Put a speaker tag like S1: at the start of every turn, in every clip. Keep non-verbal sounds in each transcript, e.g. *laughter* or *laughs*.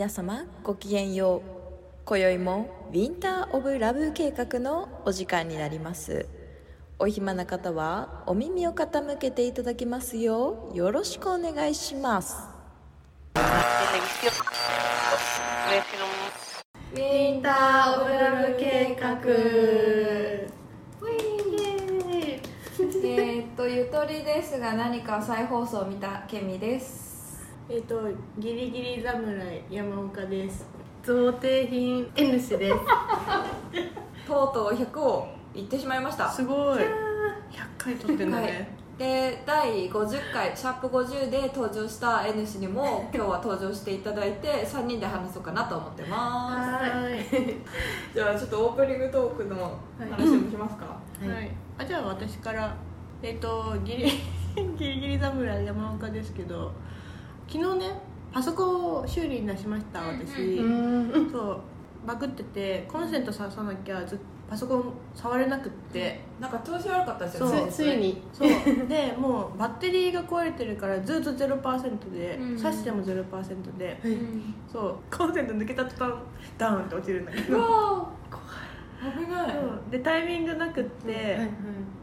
S1: 皆様ごきげんよう。今宵もウィンター・オブ・ラブ計画のお時間になります。お暇な方はお耳を傾けていただきますようよろしくお願いします。ウィンター・オブ・ラブ計画。えーっとゆとりですが何か再放送を見たケミです
S2: えっ、とギリギリ侍山岡です。贈呈品 N 氏です。*laughs*
S1: とうとう100を言ってしまいました。
S2: すごい。100回撮ってんだ
S1: はい。
S2: ね、
S1: で第50回シャープ50で登場した N 氏にも今日は登場していただいて3人で話そうかなと思ってま
S2: はーい。
S1: す *laughs* じゃあちょっとオープニングトークの話もしますか、
S2: はい、あじゃあ私からえっ、とギリ *laughs* ギリギリ侍山岡ですけど昨日ねパソコンを修理に出しました私、
S3: うん
S2: そう。バグっててコンセント挿さなきゃずっパソコン触れなくって、
S1: なんか調子悪かったですよね
S3: つついに。
S2: そう。でもうバッテリーが壊れてるからずっと0%で、
S1: うん。
S2: 挿しても0%で。
S1: うん
S2: そう。コンセント抜けた途端ダウンって落ちるんだけ
S1: う
S2: ど
S1: わー危ない。
S2: そうでタイミングなくって、
S3: はいはい。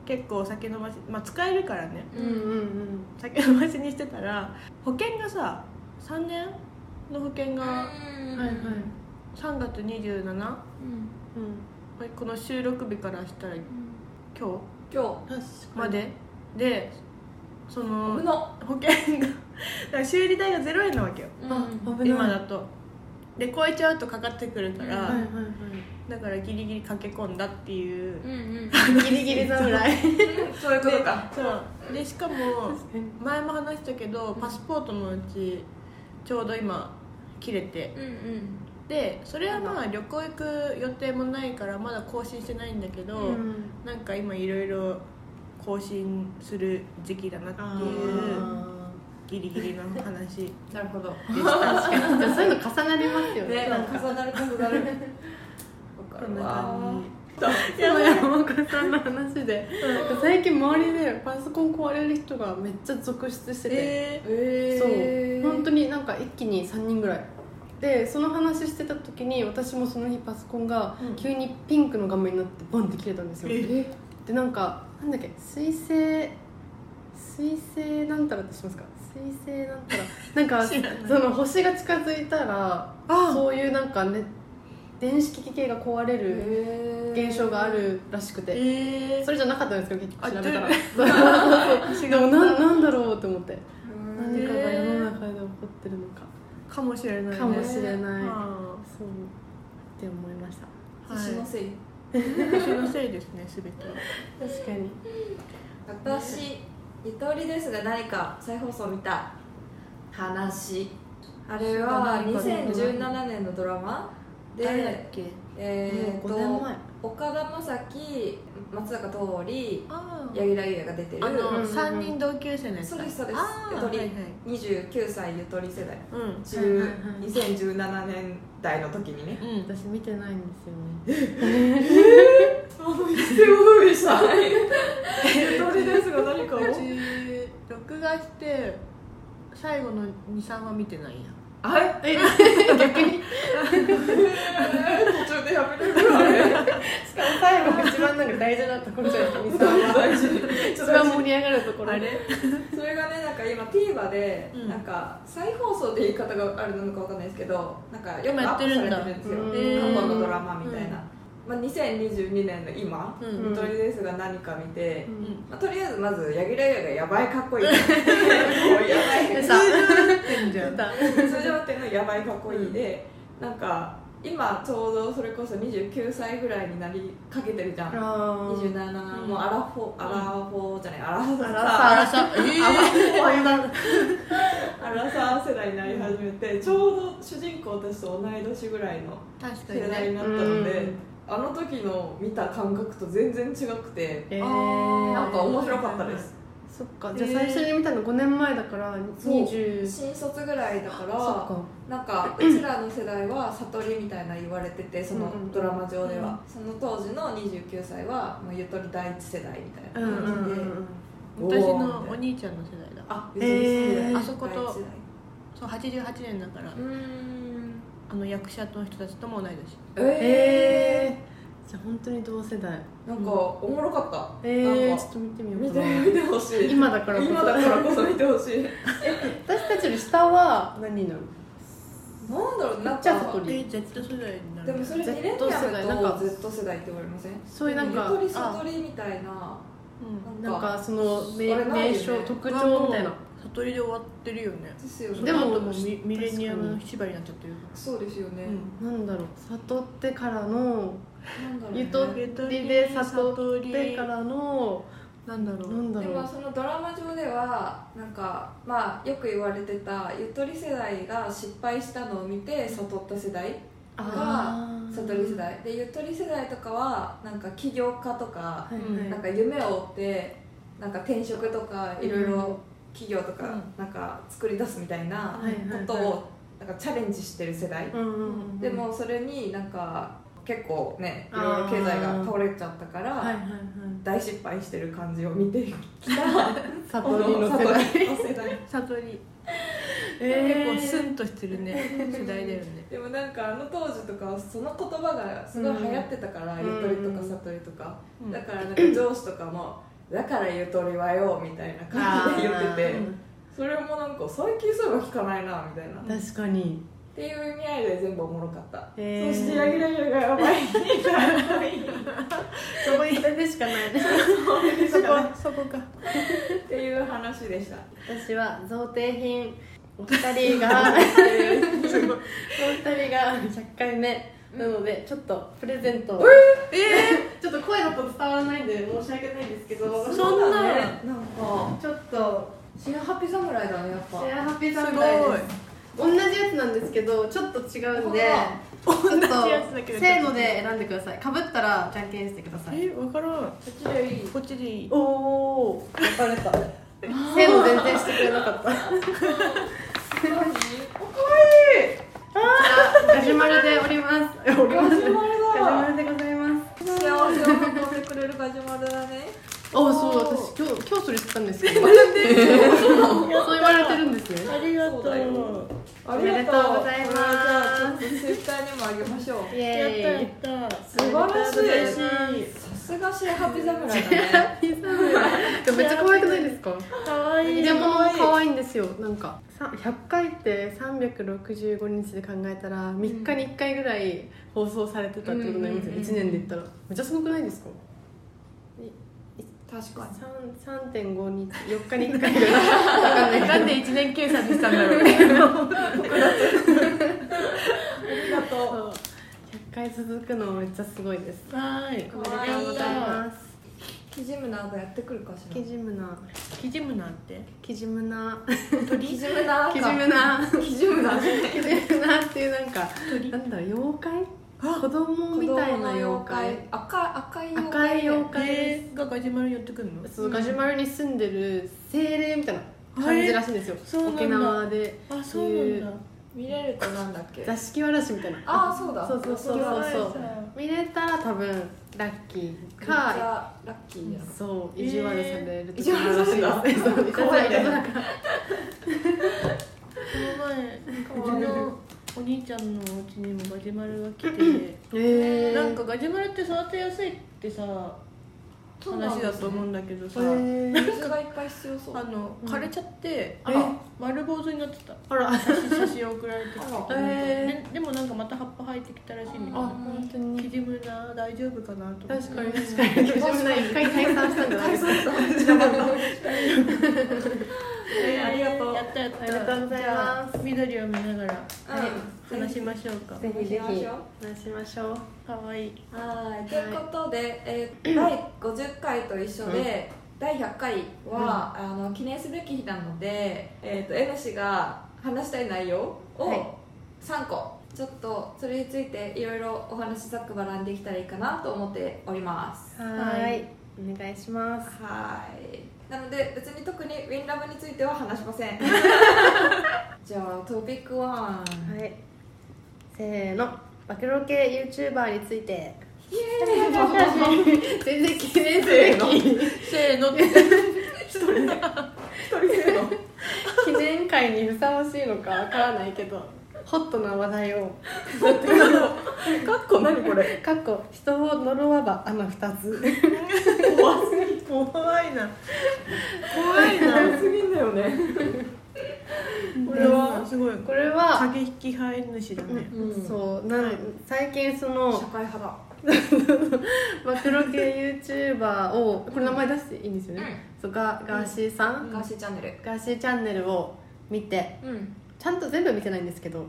S2: 結構先延ばしまあ使えるからね。
S3: うんうん
S2: 先延ばしにしてたら保険がさ3年の保険が
S3: うん。はいはい。
S2: 3月27、うん、
S1: うん。
S2: この収録日からしたら今
S1: 今
S3: 確
S2: 日。まで？でそ
S1: 日
S2: の保険がだから修理代が0円なわけよ。
S3: あ
S1: うん。
S2: 今だと。で超えちゃうとかかってくるから、
S3: はいはいは
S2: だからギリギリ駆け込んだっていう
S1: うんうん。
S3: いギリギリ侍 *laughs*
S1: そういうことか。
S2: そう。でしかも前も話したけどパスポートのうちちょうど今切れて。
S1: うんうん。
S2: でそれはまあ旅行行く予定もないからまだ更新してないんだけど、
S3: うん。
S2: なんか今いろいろ更新する時期だなっていう
S3: あ
S2: ギリギリの話。で
S1: なるほど。*laughs*
S3: そういうの重なりますよね。
S1: ね
S3: なんか
S1: 重なる重なる。わかるわ
S2: 感
S3: 山山岡さんの話で。最近周りでパソコン壊れる人がめっちゃ続出してて、
S2: え
S1: え
S3: そう。本当になんか一気に3人ぐらい。でその話してた時に私もその日パソコンが
S2: うん。
S3: 急にピンクの画面になってボンって切れたんですよ、
S2: え
S3: でなんかなんだっけ水星水星なんたらってしますか？水星なんたら。なんか *laughs* その星が近づいたら
S2: あ
S3: そういうなんかね電子機器系が壊れる
S1: る
S3: 現象があるらしくて。
S2: え
S3: それじゃなかったんですけど結局調べたら。*laughs* でもななんだろうと思って。
S1: 何
S3: 何かが世の中で起こってるのか。
S2: かもしれないね。
S3: かもしれない。
S2: あ
S3: そう。って思いました。
S2: ー
S1: 私のせい。
S2: はい私のせいですね *laughs* 全て
S3: 確かに。
S1: 私ゆとりですが何か再放送見た話。あれは
S2: 何か
S1: 2017年のドラマで
S2: け？
S1: えー、
S3: もう5年
S1: と
S3: 前。
S1: 岡田将生松坂桃李
S2: あ
S1: 柳楽優弥が出てる。
S2: あの
S3: うん
S2: 三人同級生のやつ
S1: そうですそうです。ゆとり
S2: はいはい。
S1: 29歳ゆとり世代。
S2: うん
S1: 中
S3: はいはいはい。
S1: 2017年代の時にね。
S2: うん
S3: 私見てないんですよね。
S1: あの一世を風靡したゆとりですが何かを？
S2: うち録画して最後の23話見てないや
S1: あれ？
S3: え逆に？
S1: 途中でやめるぐらい。
S3: しかも最後が一番なんか大事なところじゃないですか
S1: 大事
S3: 一番盛り上がるところ
S2: あれ？
S1: それがねなんか今 TVer で、
S2: うん。
S1: なんか再放送で言い方があるのかわかんないですけどなんかよくアップされてるんですよ。過去のドラマみたいな、まあ、2022年の今、
S2: うん。
S1: ゆとりですが何か見て、
S3: うん。
S1: まあ、とりあえずまず柳楽優弥がやばいかっこいい。*laughs* やばい通常運転 *laughs* のやばいかっこいいで、なんか今ちょうどそれこそ29歳ぐらいになりかけてるじゃん。
S3: あー。
S1: 27、もうアラフォーアラフォーじゃないアラサ
S3: アラ
S2: あらさえ
S1: アラサー。*laughs* 世代になり始めて、ちょうど主人公たちと同い年ぐらいの世代になったので、
S3: うん
S1: あの時の見た感覚と全然違くて、
S3: え
S1: なんか面白かったです、
S3: そっか。じゃあ最初に見たの5年前だから20
S1: 新卒ぐらいだから
S3: か。
S1: なんか *clears throat* うちらの世代は悟りみたいな言われててそのドラマ上では、その当時の29歳はもうゆとり第一世代みたいな
S3: うんうん
S1: 感じで、
S3: うん。
S2: 私のお兄ちゃんの世代だ。
S1: あ
S3: えー
S1: ゆとり世代。
S2: あそこと
S1: 第一世代。
S2: そう88年だから。
S1: うーん
S2: あの役者の人たちとも同い年。
S1: え
S3: えー、じゃあ本当に同世代。
S1: ー、なんかおもろかった。
S3: えー、
S1: なんか。
S3: ちょっと見てみようかな。
S1: 見てほしい。
S3: 今だからこそ。
S1: 今だからこそ見てほしい。*laughs*
S3: 私たちより下は何になる？
S1: なんだろうなん
S3: じゃあ
S2: え Z 世代になる。
S1: でもそれミレニアム
S3: 世代。なんか
S1: と Z 世代って言われません？
S3: そういうなんか
S1: ゆとり悟りみたいな
S2: うん。
S3: なんかその名
S1: あれないよね。
S3: 名称特徴みたいな
S2: 悟りで終わってるよね。
S1: ですよね。
S3: でも
S2: でもミミレニアムの縛りになっちゃってる
S1: そうですよね、
S2: うん。
S3: なんだろう悟ってからの
S1: なんだろうね。
S3: ゆとりで悟ってからの
S2: なんだろう
S3: なんだろう。
S1: でもそのドラマ上ではなんかまあよく言われてたゆとり世代が失敗したのを見て悟った世代
S3: あー。
S1: 悟り世代。でゆとり世代とかはなんか起業家とか
S3: はいはい。
S1: なんか夢を追ってなんか転職とかいろいろ企業とか
S2: うん。
S1: なんか作り出すみたいなことをなんかチャレンジしてる世代。でもそれになんか結構ねいろいろ経済が倒れちゃったから、
S3: はいはいはい。
S1: 大失敗してる感じを見てきた。*laughs*
S3: 悟りの世代。
S1: 悟りの世代。*laughs*
S2: 悟り、
S3: えー
S2: 結構スンとしてるね世代だよね。*laughs*
S1: でもなんかあの当時とかはその言葉がすごい流行ってたから、
S3: うん。
S1: ゆとりとか悟りとか、
S2: うん。
S1: だからなんか上司とかも「だからゆとりはよ」みたいな感じで言っててそれもなんか最近そういえば聞かないなみたいな、っ
S3: 確かに。
S1: ていう意味合いで全部おもろかった、
S3: へー。
S1: そしてヤギラギラがやばい。
S3: そこそれでしかない。
S2: そこそこ。か。
S1: っていう話でした。
S3: 私は贈呈品お二人が *laughs* *laughs* お二人が100回目なのでちょっとプレゼントを。えー、*laughs* ちょっと声だと伝わらないんで申し訳ないんですけど。
S2: そんな
S1: だね。なんか
S3: ちょっと
S1: シェアハッピー侍だねやっぱ。
S3: シェアハッピー
S2: す。ごい。
S3: 侍です同じやつなんですけどちょっと違うんで
S1: ほ
S3: ちょっと
S2: 同じやつだけど
S3: せーので選んでください。かぶったらじゃんけんしてください。
S2: え分からん。
S1: こっちでいい。
S2: こっちでいい。
S3: おお分かれた。*laughs* せーの全然してくれなかった *laughs* ガジュマルでおります。*laughs* おります
S1: ガジュマルだ。
S3: ガジュマルでございます。
S1: 幸せを運んでくれるガジュマルだね。
S3: あそう私今日今日それ言ってたんですけど *laughs* そう言われてるんですね。
S2: ありがとう。
S1: あ
S3: おめでとうございます。
S1: じゃあちょっとツイッターにもあげましょう。
S3: イ
S2: やったや
S3: エ
S2: った。
S1: 素晴らしい。
S2: 嬉しい
S1: さすがシェアハッピー侍。だね
S3: めっちゃ可愛くないですか？
S2: かわい。い
S3: 入れ物も可愛いんですよ。なんかさ100回って365日で考えたら3日に1回ぐらい放送されてたってことになりますよ、
S1: うん。うんうん
S3: 1年で言ったら。めっちゃすごくないですか？
S1: 確かに。
S3: 三3.5日4日に1回ぐらい。わかんな
S2: んで1年計算にしたんだろう。
S1: ありがと
S3: そう。100回続くのめっちゃすごいです。
S2: はーい。
S3: おめでとうございます。
S1: うキジムナーがやってくるかしら。
S3: キジムナ
S2: キジムなんて？
S3: キジムナ
S1: キジムナーか
S3: キジムナ
S1: キジムナー
S3: キジムナっていうなんかなんだ妖怪？子供みたいな妖怪。
S1: 赤赤い妖
S3: 赤
S1: 怪
S3: い妖怪
S2: えーがガジュマル寄ってくるの？
S3: そうガジュマルに住んでる精霊みたいな感じらしいんですよ、沖縄で。
S2: あそうなんだ
S1: 見れるとなんだっけ？
S3: 座敷わらしみたいな。
S1: ああそうだ。
S3: そうそうそうそう。そう見れたら多分ラッキーか
S1: ゃラッキーやな
S3: そう意地悪される *laughs*
S1: 意地悪される怖い。ね
S2: この前うちのお兄ちゃんのお家にもガジュマルが来て。*laughs*
S3: えー、
S2: なんかガジュマルって育てやすいってさ話だと思うんだけどさ、
S3: えー、
S1: 水がいっぱい必要そう
S2: あの枯れちゃって、
S1: あら
S2: 丸坊主になってた。
S3: あら。
S2: 写真送られてきて
S1: あら。
S3: え
S2: ででもなんかまた葉っぱ生えてきたらしいみたい
S3: あ
S2: な
S3: 本当に。
S2: キジムナ大丈夫かなと思って。
S3: 確かに。確かに。自分で一回退散した。んじゃないですか
S1: えーありがとう。
S2: やったやった。
S3: ありがとうございます
S2: 緑を見ながら
S1: うん。
S2: 話しましょうか。
S3: ぜひぜひ。
S1: 話しましょう。
S3: 話しましょう
S2: かわいい。
S1: はい。ということで、えー *clears throat* 第50回と一緒で、第100回は、あの記念すべき日なので、えー、と N 氏が話したい内容を
S3: はい。
S1: 3個、ちょっとそれについていろいろお話ざっくばらんできたらいいかなと思っております。
S3: は
S2: はい
S3: い。お願いします。
S1: はいなので別に特にウィンラブについては話しません。*laughs* じゃあトピック1
S3: はい。せーの。暴露系 YouTuber について。全然記念すべき
S2: せーの。っ *laughs* て
S1: 一人せーの。*laughs*
S3: 記念会にふさわしいのかわからないけどホットな話題を。
S1: かっこ何これ？
S3: かっこ人を呪わば穴二つ。
S2: 怖すぎ怖いな。怖いな。
S1: すぎんだよね。
S2: これは？すごい。
S3: これは、
S2: 過激派主だね。
S1: うん
S3: そうなん最近その
S1: 会派だ。*laughs*
S3: 暴露系 YouTuber をこれ名前出していいんですよね、そうガガーシーさん、
S1: ガーシーチャンネル。
S3: ガーシーチャンネルを見て
S1: うん
S3: ちゃんと全部見てないんですけど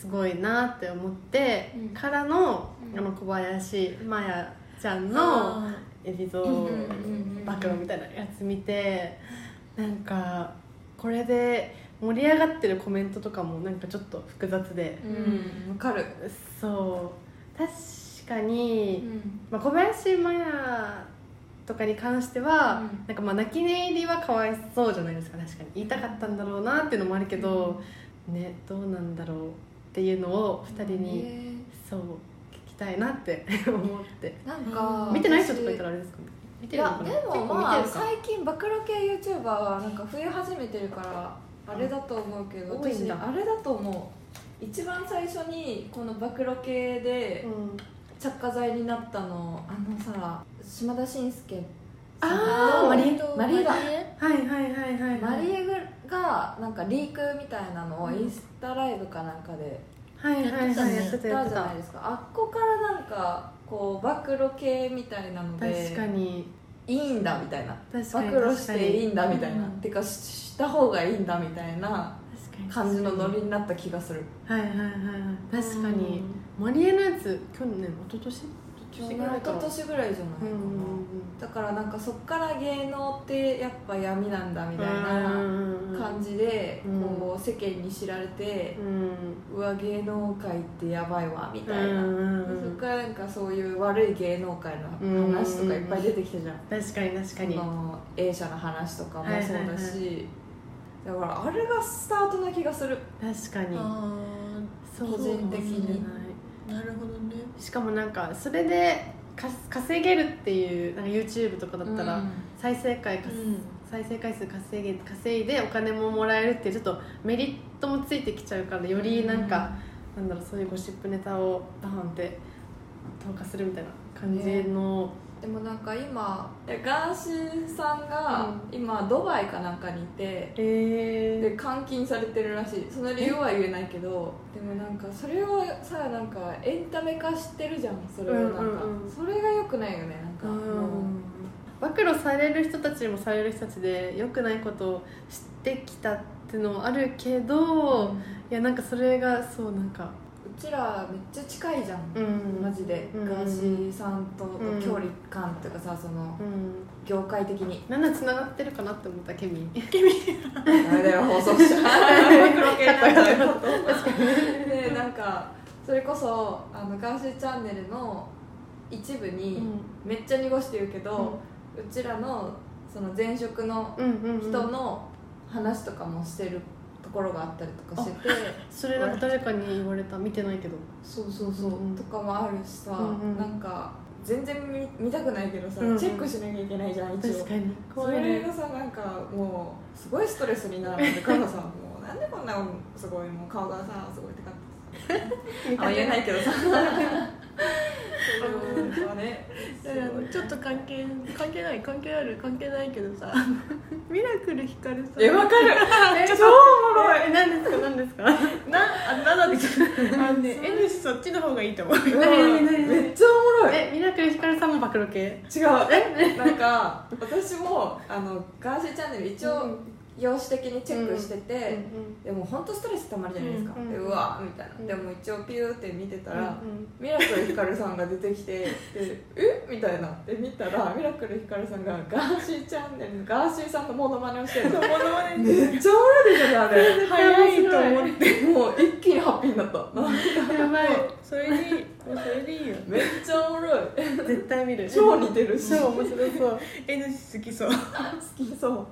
S3: すごいなって思って、
S1: うん。
S3: からの,、
S1: うん。
S3: あの小林麻也ちゃんの
S2: あ
S3: 海老蔵
S1: うんうんうんうん
S3: 暴露みたいなやつ見てなんかこれで盛り上がってるコメントとかもなんかちょっと複雑で、
S1: うん。わかる。
S3: そう。確かに、まあ、小林麻也とかに関しては、
S1: うん。
S3: なんかまあ泣き寝入りはかわいそうじゃないですか。確かに。言いたかったんだろうなっていうのもあるけど、ねどうなんだろうっていうのを2人に、
S1: へ
S3: そう聞きたいなって *laughs* 思って。
S1: ーなんか
S3: 見てない人とかいたらあれですか？ね見
S1: いやでもまあ最近暴露系 YouTuber はなんか増え始めてるからあれだと思うけど私あれだと思う。一番最初にこの暴露系で
S3: うん
S1: 着火剤になったのあのさ島田紳介
S3: あーマリエ。
S1: マリエだ
S3: はいはいはいはい。
S1: マリエがなんかリークみたいなのをインスタライブかなんかで
S3: はいはいはいやってた
S1: じゃないですか。あっこからなんかこう暴露系みたいなので
S3: 確かに。
S1: いいんだみたいな。暴露していいんだみたいな、
S3: うん
S1: てかしした方がいいんだみたいな感じのノリになった気がする。
S3: はいはいはいはい。確かにマリエのやつ去年一昨年？
S1: 一昨年ぐらいじゃないかな、だからなんかそっから芸能ってやっぱ闇なんだみたいな感じで
S3: うん
S1: こう世間に知られて
S3: う
S1: わ芸能界ってやばいわみたいな、
S3: うん
S1: そっからなんかそういう悪い芸能界の話とかいっぱい出てきたじゃん、
S3: 確かに確かに。
S1: A 社の話とかもそうだし、だからあれがスタートな気がする。
S3: 確かに。
S1: 個人的に。
S2: ーなるほどね。
S3: しかもなんかそれでか稼げるっていうなんか YouTube とかだったら
S1: うん。
S3: 再生回か
S1: うん。
S3: 再生回数稼げ稼いでお金ももらえるっていうちょっとメリットもついてきちゃうからよりなんか、なんだろうそういうゴシップネタをバーンって投下するみたいな感じの、
S1: でもなんか今ガーシーさんが今ドバイかなんかにいて
S3: え
S1: で監禁されてるらしい。その理由は言えないけどでもなんかそれをさなんかエンタメ化してるじゃんそれをなんか、
S3: うんうんうん。
S1: それが良くないよねなんか。もう
S3: 暴露される人たちもされる人たちで良くないことを知ってきたっていうのもあるけど、いやなんかそれがそうなんか
S1: うちらめっちゃ近いじゃん、
S3: うん。
S1: マジで、
S3: うん。
S1: ガーシーさんとの
S3: うん
S1: 距離感っていうかさその
S3: うん。
S1: 業界的に。
S3: なんだ繋がってるかなって思ったケミン
S1: あれだよ放送者。暴露系なんだよでなんかそれこそあのガーシーチャンネルの一部にめっちゃ濁して言うけど、うちらのその前職の人の話とかもしてるろがあったりとかしてて、
S3: それなんか誰かに言われた？見てないけど。
S1: そうそうそう、
S3: うんうん。
S1: とかもあるしさ、
S3: うんうん。
S1: なんか全然見見たくないけどさ、
S3: うんうん。
S1: チェックしなきゃいけないじゃん一応。
S3: 確かに。
S1: それがさなんかもうすごいストレスになるから *laughs* さも。うなんでこんなすごいもう顔がさすごいってかってさあ言えないけどさ *laughs* ね。
S2: ちょっと関係関係ない関係ある関係ないけどさ。*laughs* ミラクルひかるさ。ん
S1: えわかる。*laughs*
S3: え
S1: 超おもろい。
S3: え何ですか何ですか？
S2: なあなんだっけあのね *laughs* N 氏そっちの方がいいと思う。
S1: めっちゃおもろい。
S3: えミラクルひかるさんも暴露系。
S1: 違う。えなんか私もあのガーシーチャンネル一応容姿的にチェックしてて、でも本当ストレスたまるじゃないですか、
S3: うん
S1: でうわみたいな、
S3: うん。
S1: でも一応ピューって見てたら、
S3: うん
S1: ミラクルひかるさんが出てきてでえみたいな。で見たらミラクルひかるさんがガーシーチャンネルのガーシーさんのモノマネをしてるの。
S2: モノマネ
S1: めっちゃおもろいでしょあれ。
S2: 早いと思って。
S1: もう一気にハッピーになった。
S3: やばい。
S2: それでいい。もうそれでいいよ。
S1: めっちゃおもろい。
S3: 絶対見る。
S1: 超似てるし。
S3: 超面白そう。
S2: N 氏好きそう。
S1: 好きそう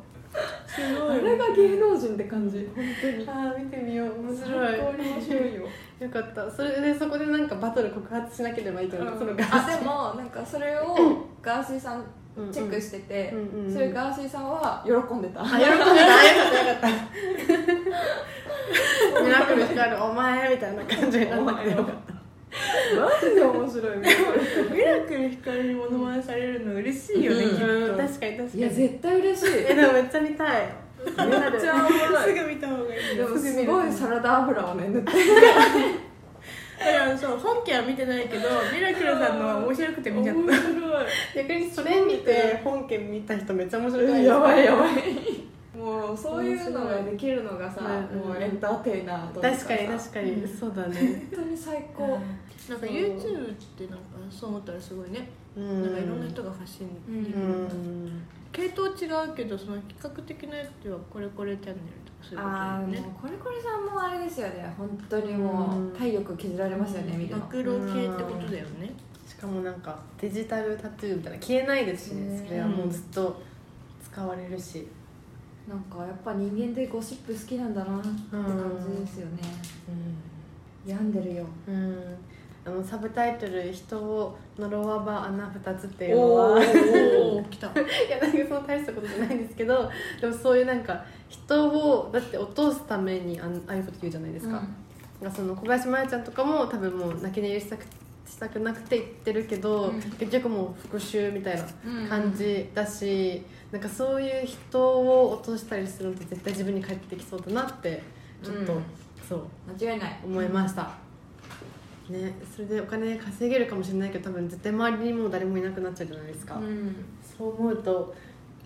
S2: すごい。
S1: あれが芸能人って感じ。本当に。
S3: あー見てみよう。面白い。
S1: 面白いよ。
S3: よかった。それでそこでなんかバトル告発しなければいいけど、そのガ
S1: あ
S3: ー。シ
S1: でもなんかそれを *laughs* ガーシーさん
S3: ー
S1: チェックしてて、
S3: うんうんうん。
S1: それガーシーさんは喜んでた、
S3: あ喜んでた。よかったよかった。*laughs* ミラククル光るお前みたいな感じになったけど
S1: マジで面白い。
S2: ミラクル光にモノマネされるの嬉しいよね、
S1: うん。
S2: きっと。
S3: うん。確かに確かに。
S1: いや絶対嬉しい。
S3: えでもめっちゃ見たい。
S1: めっちゃおもろい。
S2: すぐ見た方がい。いよ
S1: でもすごいサラダ油をね塗って。
S2: だからそう本家は見てないけどミラクルさんのは面白くて見ちゃった。
S1: 面白
S3: 逆にそれ見て本家見た人めっちゃ面白くない
S1: い
S3: ですか？
S1: やばいやばいもうそういうのができるのがさ
S3: うん
S1: もうエンターテイナーとかさ。
S3: 確かに確かに、
S1: うん。
S3: そうだね。
S1: 本当に最高。
S2: なんか YouTube ってなんかそう思ったらすごいね、
S3: うん。
S2: なんかいろんな人が発信でき
S3: う
S2: る、
S3: ん。
S2: 系統違うけどその企画的なやつはこれこれチャンネルとかそういうことね。
S1: これこれさんもあれですよね本当にもう体力削られますよね見るの。
S2: 暴露系ってことだよね。
S3: しかもなんかデジタルタトゥーみたいな消えないですしね。
S1: ね
S3: それはもうずっと使われるし、
S1: なんかやっぱ人間でゴシップ好きなんだなって感じですよね。病んでるよ。
S3: うん。あのサブタイトル「人を呪わば穴二つ」っていうのは
S1: お *laughs*
S3: いやなんかその大したことじゃないんですけどでもそういうなんか人をだって落とすためにあんああいうこと言うじゃないですか、なんかその小林麻衣ちゃんとかも多分もう泣き寝入りしたくしたくなくて言ってるけど、
S1: うん。
S3: 結局もう復讐みたいな
S1: うん。
S3: 感じだし、なんかそういう人を落としたりするのって絶対自分に返ってきそうだなってちょっと、
S1: うん。
S3: そう。
S1: 間違いない。
S3: 思いました、ねそれでお金稼げるかもしれないけど多分絶対周りにもう誰もいなくなっちゃうじゃないですか、
S1: うん。
S3: そう思うと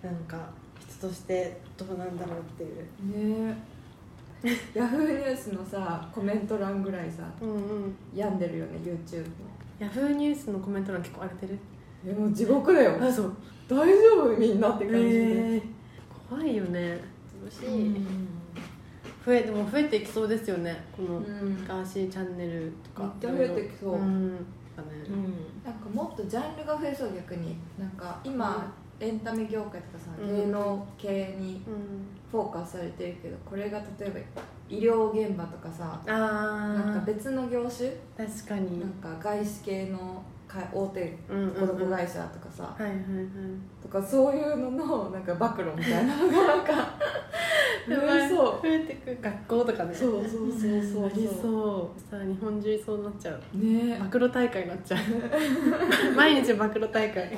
S3: なんか人としてどうなんだろうっていう。
S1: ね。え *laughs* ヤフーニュースのさコメント欄ぐらいさ
S3: うんうん。
S1: 病んでるよね YouTube の。
S3: ヤフーニュースのコメント欄結構荒れてる。
S1: えもう地獄だよ。
S3: あそう。
S1: 大丈夫？みんなって感じで、
S3: えー怖いよね。恐ろしい、増えでも増えていきそうですよね。この
S1: うん。
S3: ガーシーチャンネルとか。
S1: めっちゃ増えてきそう。
S3: うん。だね。
S1: なんかもっとジャンルが増えそう逆になんか今、エンタメ業界とかさ
S3: うん。
S1: 芸能系に
S3: うん
S1: フォーカスされてるけどこれが例えば医療現場とかさ
S3: あ
S1: なんか
S3: あ
S1: 別の業種？
S3: 確かに。
S1: なんか外資系のか大手
S3: うんうんうん。
S1: 子供会社とかさ、
S3: はいはいはい。
S1: とかそういうののなんか暴露みたいなのがなんか *laughs* 増えそう。
S3: 増えてく学校とかね。
S1: そうそうそうそう
S3: なりそう。さあ日本中そうなっちゃう。
S1: ね。
S3: 暴露大会になっちゃう。*laughs* 毎日暴露大会。*laughs*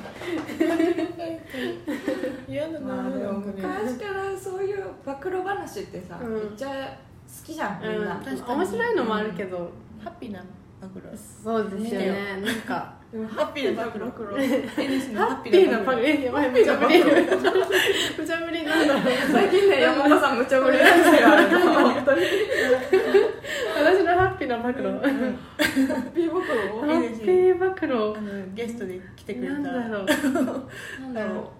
S2: 嫌だな。
S1: まあでも昔からそういう暴露話ってさ、
S3: うん。
S1: めっちゃ好きじゃんみんな、
S3: うん面白いのもあるけど、
S2: ハッピーな
S3: そうですよね。なんか。
S2: ハッピーな暴露
S3: ハッピーな無茶ぶり。無茶ぶり。なんだ
S1: 最近ね山本さん無茶ぶり。なんですよ
S3: 私のハッピーな暴露ハ
S1: ビー暴露
S2: いいです
S3: ッピー
S2: ゲストで来てくれた。
S3: なんだろう。
S1: なんだろ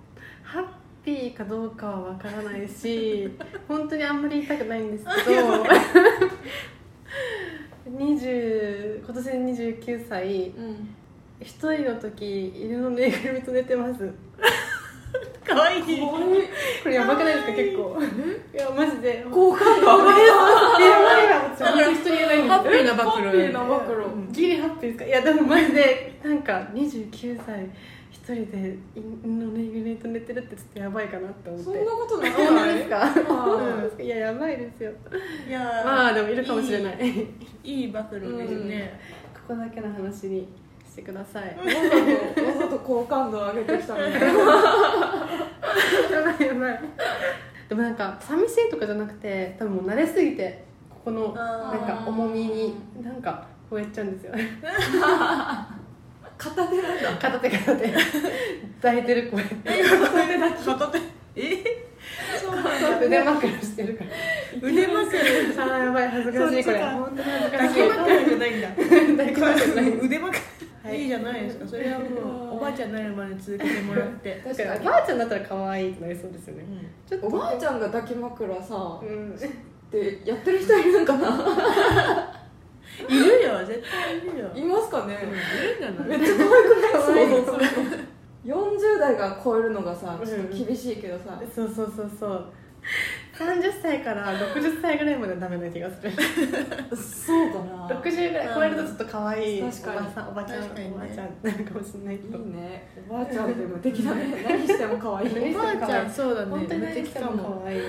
S3: ハッピーかどうかはわからないし本当にあんまり言いたくないんですけど20今年で29歳。
S1: う、うん、
S3: 一人の時犬のぬいぐるみと寝てます。*laughs*
S2: かわい。い。
S3: これやばくないですか？結構。いやマジで。
S1: 好感度上が
S3: やばいわ私本当に人に言えないんです
S2: ハッピーな暴露。
S1: ハッピーな暴露。
S2: うん。
S3: ギリハッピーですか？いやでもマジでなんか29歳一人で犬のぬいぐるみと寝てるってちょっとやばいかなって思って。
S1: そんなことない。
S3: ですか？いややばいですよ。
S2: いやー
S3: まあでもいるかもしれない。
S2: いいい暴露ですね、
S3: ここだけの話にしてください。
S1: わざと好感度上げてきたみたいな。*laughs*
S3: やばいやばい。でもなんか寂しいとかじゃなくて多分もう慣れすぎてここのなんか重みになんかこうやっちゃうんですよ *laughs*
S1: 片手なんだ。
S3: 片手片手。*laughs* 抱いてるこうやって。
S2: 片手え？そうなんだ。
S3: 腕枕してるから。
S2: 腕枕。
S3: あーやばい恥ずかしいこれ。本当に恥ずか
S2: 抱
S3: しい。
S2: き枕じゃない。んだ
S3: 抱き枕じゃない。
S2: 腕枕、
S3: はい。
S2: い、いじゃないですか。それはもうおばあちゃんになるまで続けてもらって、
S1: 確かに。
S3: おばあちゃんだったら可愛いってなりそうですよね。ちょっと。
S1: おばあちゃんが抱き枕さ
S3: うん。
S1: ってやってる人いるんかな？
S2: 絶対いるよ
S1: いますかね？めっちゃ可愛くない？
S3: 可愛い
S1: そう。そう。40代が超えるのがさ
S3: うん。
S1: ちょっと厳しいけどさ、
S3: そうそうそうそう。30歳から60歳ぐらいまでダメな気がする。
S1: そうだな。
S3: 60ぐらい超えるとちょっと可愛いおば
S1: 確かに。
S3: さんおばちゃん、
S2: ね。
S3: おばあちゃんなるかもしれないけど。
S1: いいね。おばあちゃんで無敵だね何しても可愛い。
S3: ね
S2: おばあちゃんそうだね。
S3: 本当に
S2: 無敵かも。
S3: も可愛い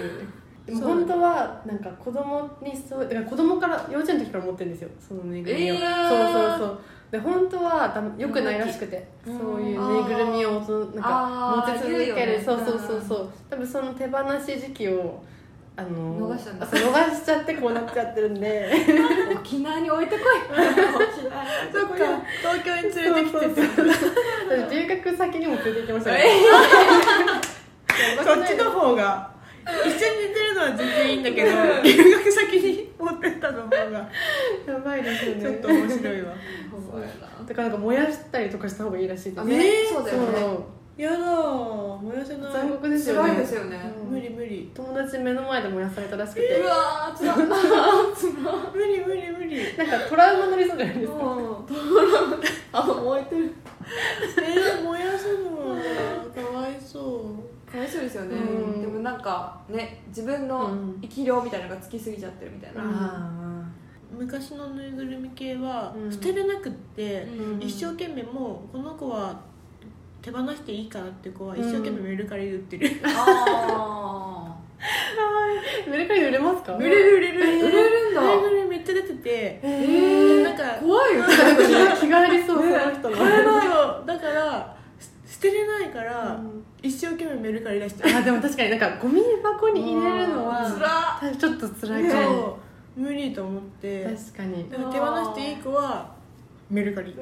S3: でも本当はなんか子供にそうだから子供から幼稚園の時から持ってるんですよ。そのぬいぐるみを、
S1: えー。
S3: そうそうそう。で本当は多分良くないらしくて。
S1: うん。
S3: そういうぬいぐるみをそのなんか持ち続ける、そうそうそうそう。多分その手放し時期をあの
S1: 逃し
S3: 逃しちゃってこうなっちゃってるんで。*laughs*
S1: 沖縄に置いてこい。*laughs*
S2: そっか。東京に。連れてきて
S3: 留学先にも連れて行きましたね。*laughs*
S2: そっちの方が一緒に寝てるのは全然いいんだけど留学先に持ってったの方が
S3: やばいですよね。
S2: ちょっと面白いわ。
S1: そうやな。
S3: だからなんか燃やしたりとかした方がいいらしいです。
S1: あ
S2: ね
S1: ねそうだよね。
S2: やだー。燃やせない。
S3: 残酷ですよね。
S1: 辛いですよね
S3: うん。
S2: 無理。無理
S3: 友達目の前で燃やされたらしくて。
S1: うわーつら *laughs*
S2: 無理無理無理。
S3: なんかトラウマになりそうじゃないですか *laughs*
S1: あ燃えてる。
S2: えー、燃やすのかわいそう
S1: かわいそうですよね、
S3: うん。
S1: でもなんかね自分
S3: う
S1: の
S3: ん。
S1: 生き量みたいなのがつきすぎちゃってるみたいな、
S3: あ
S2: 昔のぬいぐるみ系は
S3: うん。
S2: 捨てれなくって、
S3: うん。
S2: 一生懸命もうこの子は手放していいかなって子は一生懸命メルカリで売ってる、*laughs*
S1: あ
S3: ー。メルカリで売れますか？
S2: 売れる売れる、
S1: 売れるんだ。
S2: ぬいぐるみめっちゃ出てて、
S1: ー。え
S2: なんか
S1: 怖いよ。*laughs*
S3: 気がありそう、その人の。
S2: 買えない。よだからてれないから、
S3: うん。
S2: 一生懸命メルカリ出しちゃう
S3: あでも確かになんかゴミ箱に入れるのはちょっと辛い。かも
S2: そう無理と思って。
S3: 確かに。
S2: 手放していい子はメルカリ。*laughs*
S3: で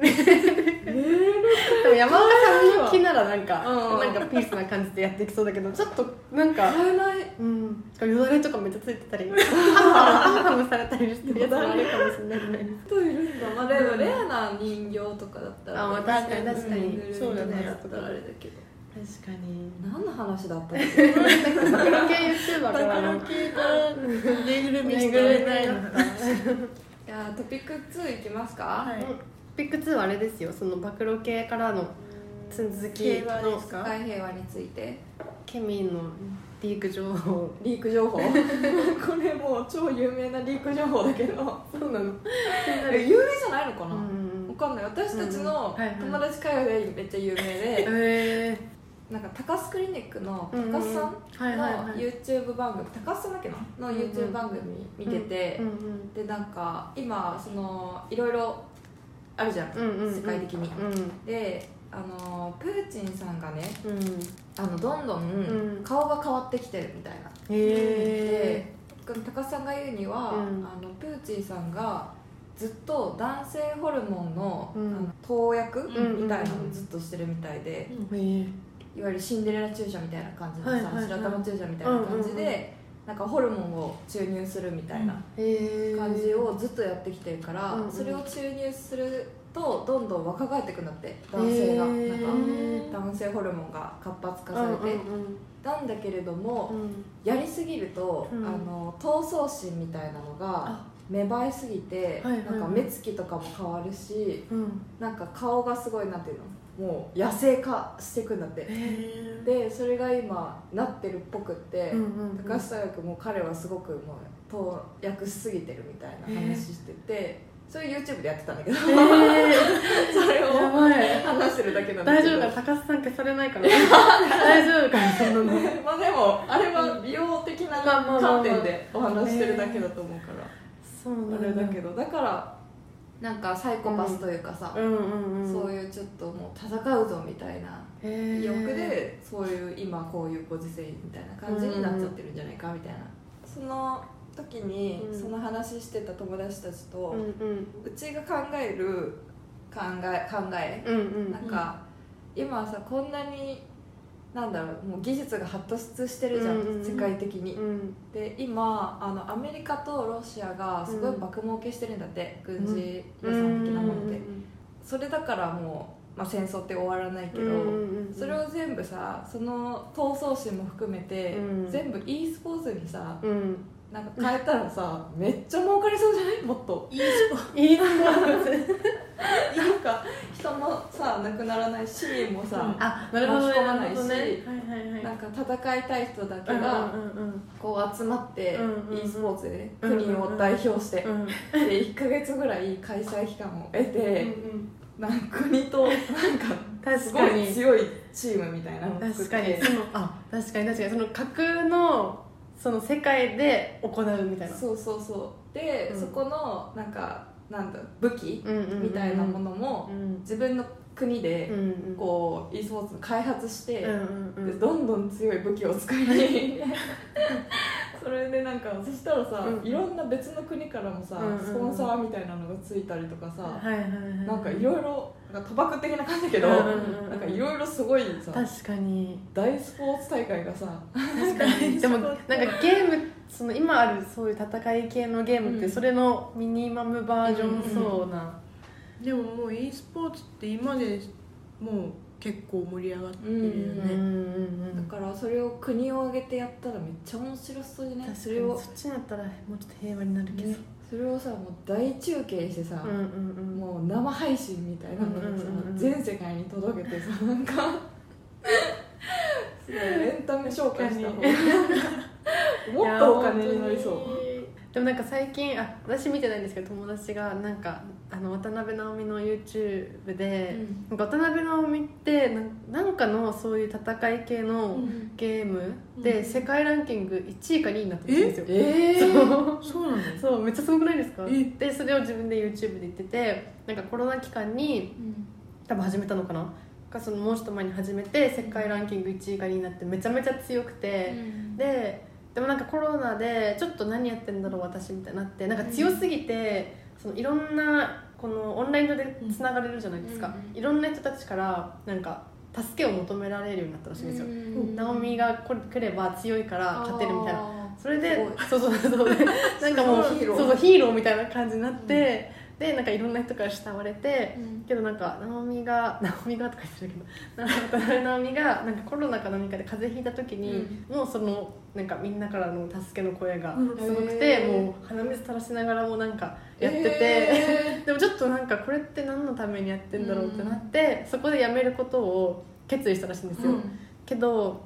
S3: も山岡さんの木ならなんか、
S1: うん。
S3: なんかピースな感じでやっていきそうだけどちょっとなんか
S1: 買えない。
S3: うん。よだれとかめっちゃついてたり *laughs* ハムハムされたりしてるやつもあるかもしれない。ね
S1: 人いるんだ。まあでもレアな人形とかだったら
S3: あまあ確かに確かに。
S1: うん
S2: そうだね。
S1: だったらあれだけど。
S3: 確かに。
S1: 何の話だったっけ？
S3: 暴露系 YouTuber
S2: バ
S3: か
S2: 系かい
S3: い
S1: や *laughs* トピック2いきますか、
S2: はい
S3: ピック2はあれですよ。その暴露系からの続きの
S2: ですか？
S1: 世界平和について。
S3: ケミンのリーク情報。
S1: リーク情報これもう超有名なリーク情報だけど。
S3: そうなの。
S1: え有名じゃないのかな、
S3: うん。
S1: わかんない。私たち
S3: うん
S1: の友達会話でめっちゃ有名で、
S3: え
S1: なんか高須クリニックの
S3: うんうん。
S1: 高須さんの YouTube 番組高須さんだっけな？の
S3: うんうん。
S1: YouTube 番組見てて、
S3: うんうん。
S1: でなんか今そのいろいろあるじゃん、
S3: うんうんうん。
S1: 世界的に。
S3: うん。
S1: であのプーチンさんがね
S3: うん。
S1: あのどんど
S3: うん。
S1: ん顔が変わってきてるみたいな、
S3: へ
S1: で高須さんが言うには、
S3: うん。
S1: あのプーチンさんがずっと男性ホルモンの,、投薬
S3: ん
S1: みたいなのをずっとしてるみたいで、いわゆるシンデレラ注射みたいな感じのさ、白玉注射みたいな感じで、
S3: うんうん
S1: なんかホルモンを注入するみたいな
S3: え
S1: 感じをずっとやってきてるから、
S3: うんうん。
S1: それを注入するとどんどん若返ってくんだって男性が、なんか男性ホルモンが活発化されて、なんだけれども、
S3: うん。
S1: やりすぎると、
S3: うん。
S1: あの闘争心みたいなのが
S3: あ。
S1: 芽生えすぎて、なんか目つきとかも変わるし
S3: うん。
S1: なんか顔がすごいなんていうの？もう野生化していくんだって。
S3: へ
S1: でそれが今なってるっぽくって、
S3: うんうん
S1: 高橋大学も彼はすごくもう投薬しすぎてるみたいな話してて、そういう YouTube でやってたんだけど、
S3: え *laughs*
S1: それ
S3: や
S1: を話してるだけなんだけど。
S3: 大丈夫か高須さん消されないから *laughs* 大丈夫かなそんなの。*laughs*
S1: まあでもあれは美容的な観点でお話してるだけだと思うから、
S3: そうなん
S1: あれだけどだからなんかサイコパスというかさ、
S3: うんうんうん。
S1: そういうちょっともう戦うぞみたいな意欲でそういう今こういうご時世みたいな感じになっちゃってるんじゃないかみたいな、その時に
S3: うん。
S1: その話してた友達たちと、
S3: うんうん。
S1: うちが考える考え考え、
S3: うんうん
S1: なんか、今さこんなになんだろうもう技術が発達してるじゃん、
S3: うんうんうん。
S1: 世界的に、
S3: うん。
S1: で今あのアメリカとロシアがすごい爆儲けしてるんだって、軍事予算的なもので、それだからもう、まあ、戦争って終わらないけど、それを全部さその闘争心も含めて、
S3: うん。
S1: 全部 e スポーツにさ
S3: うん
S1: なんか変えたらさめっちゃ儲かりそうじゃない？もっと。
S2: いいスポ
S3: いいな
S1: なんか人もさ亡くならない市民もさ、
S3: あなるほどね。
S1: 巻き込まないし
S3: ね。はいはいはい。
S1: なんか戦いたい人だけ
S3: うん
S1: が
S3: うんうん。
S1: こう集まって
S3: うんうん
S1: e スポーツでね
S3: うんうん
S1: 国を代表して
S3: うん。うん
S1: で1か月ぐらい開催期間を得て
S3: うん
S1: なんか国となんかすご
S3: 確かに。
S1: い強いチームみたいなのを作って。
S3: 確かに。そのあ確かに確かに。その架空のその世界で行うみたいな。
S1: そうそうそう。で、
S3: うん。
S1: そこのなんかなんだ武器みたいなものも
S3: うん。
S1: 自分の国でこう e スポーツ開発して、でどんどん強い武器を使いに *laughs* それでなんかそしたらさ、
S3: うん。
S1: いろんな別の国からもさ、
S3: うんうんうん。
S1: スポンサーみたいなのがついたりとかさ、
S3: はいはいはい
S1: なんかいろいろなんか賭博的な感じだけど、
S3: うんうんうんうん。
S1: なんかいろいろすごいさ
S3: 確かに。
S1: 大スポーツ大会がさ
S3: 確かに。*laughs* でもなんかゲームその今あるそういう戦い系のゲームって
S1: うん。
S3: それのミニマムバージョンそうな、
S2: でももう e スポーツって今でもう結構盛り上がってるよね、
S3: うん
S1: だからそれを国を挙げてやったらめっちゃ面白そうじゃない？それを
S3: にそっちになったらもうちょっと平和になるけど、
S1: ねそれをさもう大中継してさ、もう生配信みたいなのを全世界に届けてさなんか。すごいエンタメ紹介した方が。もっとお金になりそう。
S3: でもなんか最近あ私見てないんですけど友達がなんかあの渡辺直美の YouTube で、なん。か渡辺直美ってなんなんかのそういう戦い系のゲームで
S2: うん。
S3: 世界ランキング1位か2位になってるんですよ。
S1: え？
S3: そう。
S2: そうなの？
S3: そうめっちゃすごくないですか？
S2: え。
S3: でそれを自分で YouTube で言っててなんかコロナ期間に多分始めたのかな？かそのもうちょっと前に始めて世界ランキング1位が2位になってめちゃめちゃ強くて、ででもなんかコロナでちょっと何やってんだろう私みたいになってなんか強すぎて、そのいろんなこのオンライン上でつながれるじゃないですか、
S1: うん。
S3: いろんな人たちからなんか助けを求められるようになったらしいんですよ、
S1: うん。
S3: ナオミがこ来れば強いから勝てるみたいな。
S1: な
S3: それでそうそうそうで *laughs* なんかもう
S1: ヒーロー。
S3: そうそうヒーローみたいな感じになって、でなんかいろんな人から慕われて、けどなんか直美が直美がとか言ってるけど *laughs* 直美がなんかコロナか何かで風邪ひいた時に、もうそのなんかみんなからの助けの声がすごくて、もう鼻水垂らしながらもなんかやってて、
S1: え
S3: でもちょっとなんかこれって何のためにやってんだろうってなって、そこでやめることを決意したらしいんですよ、けど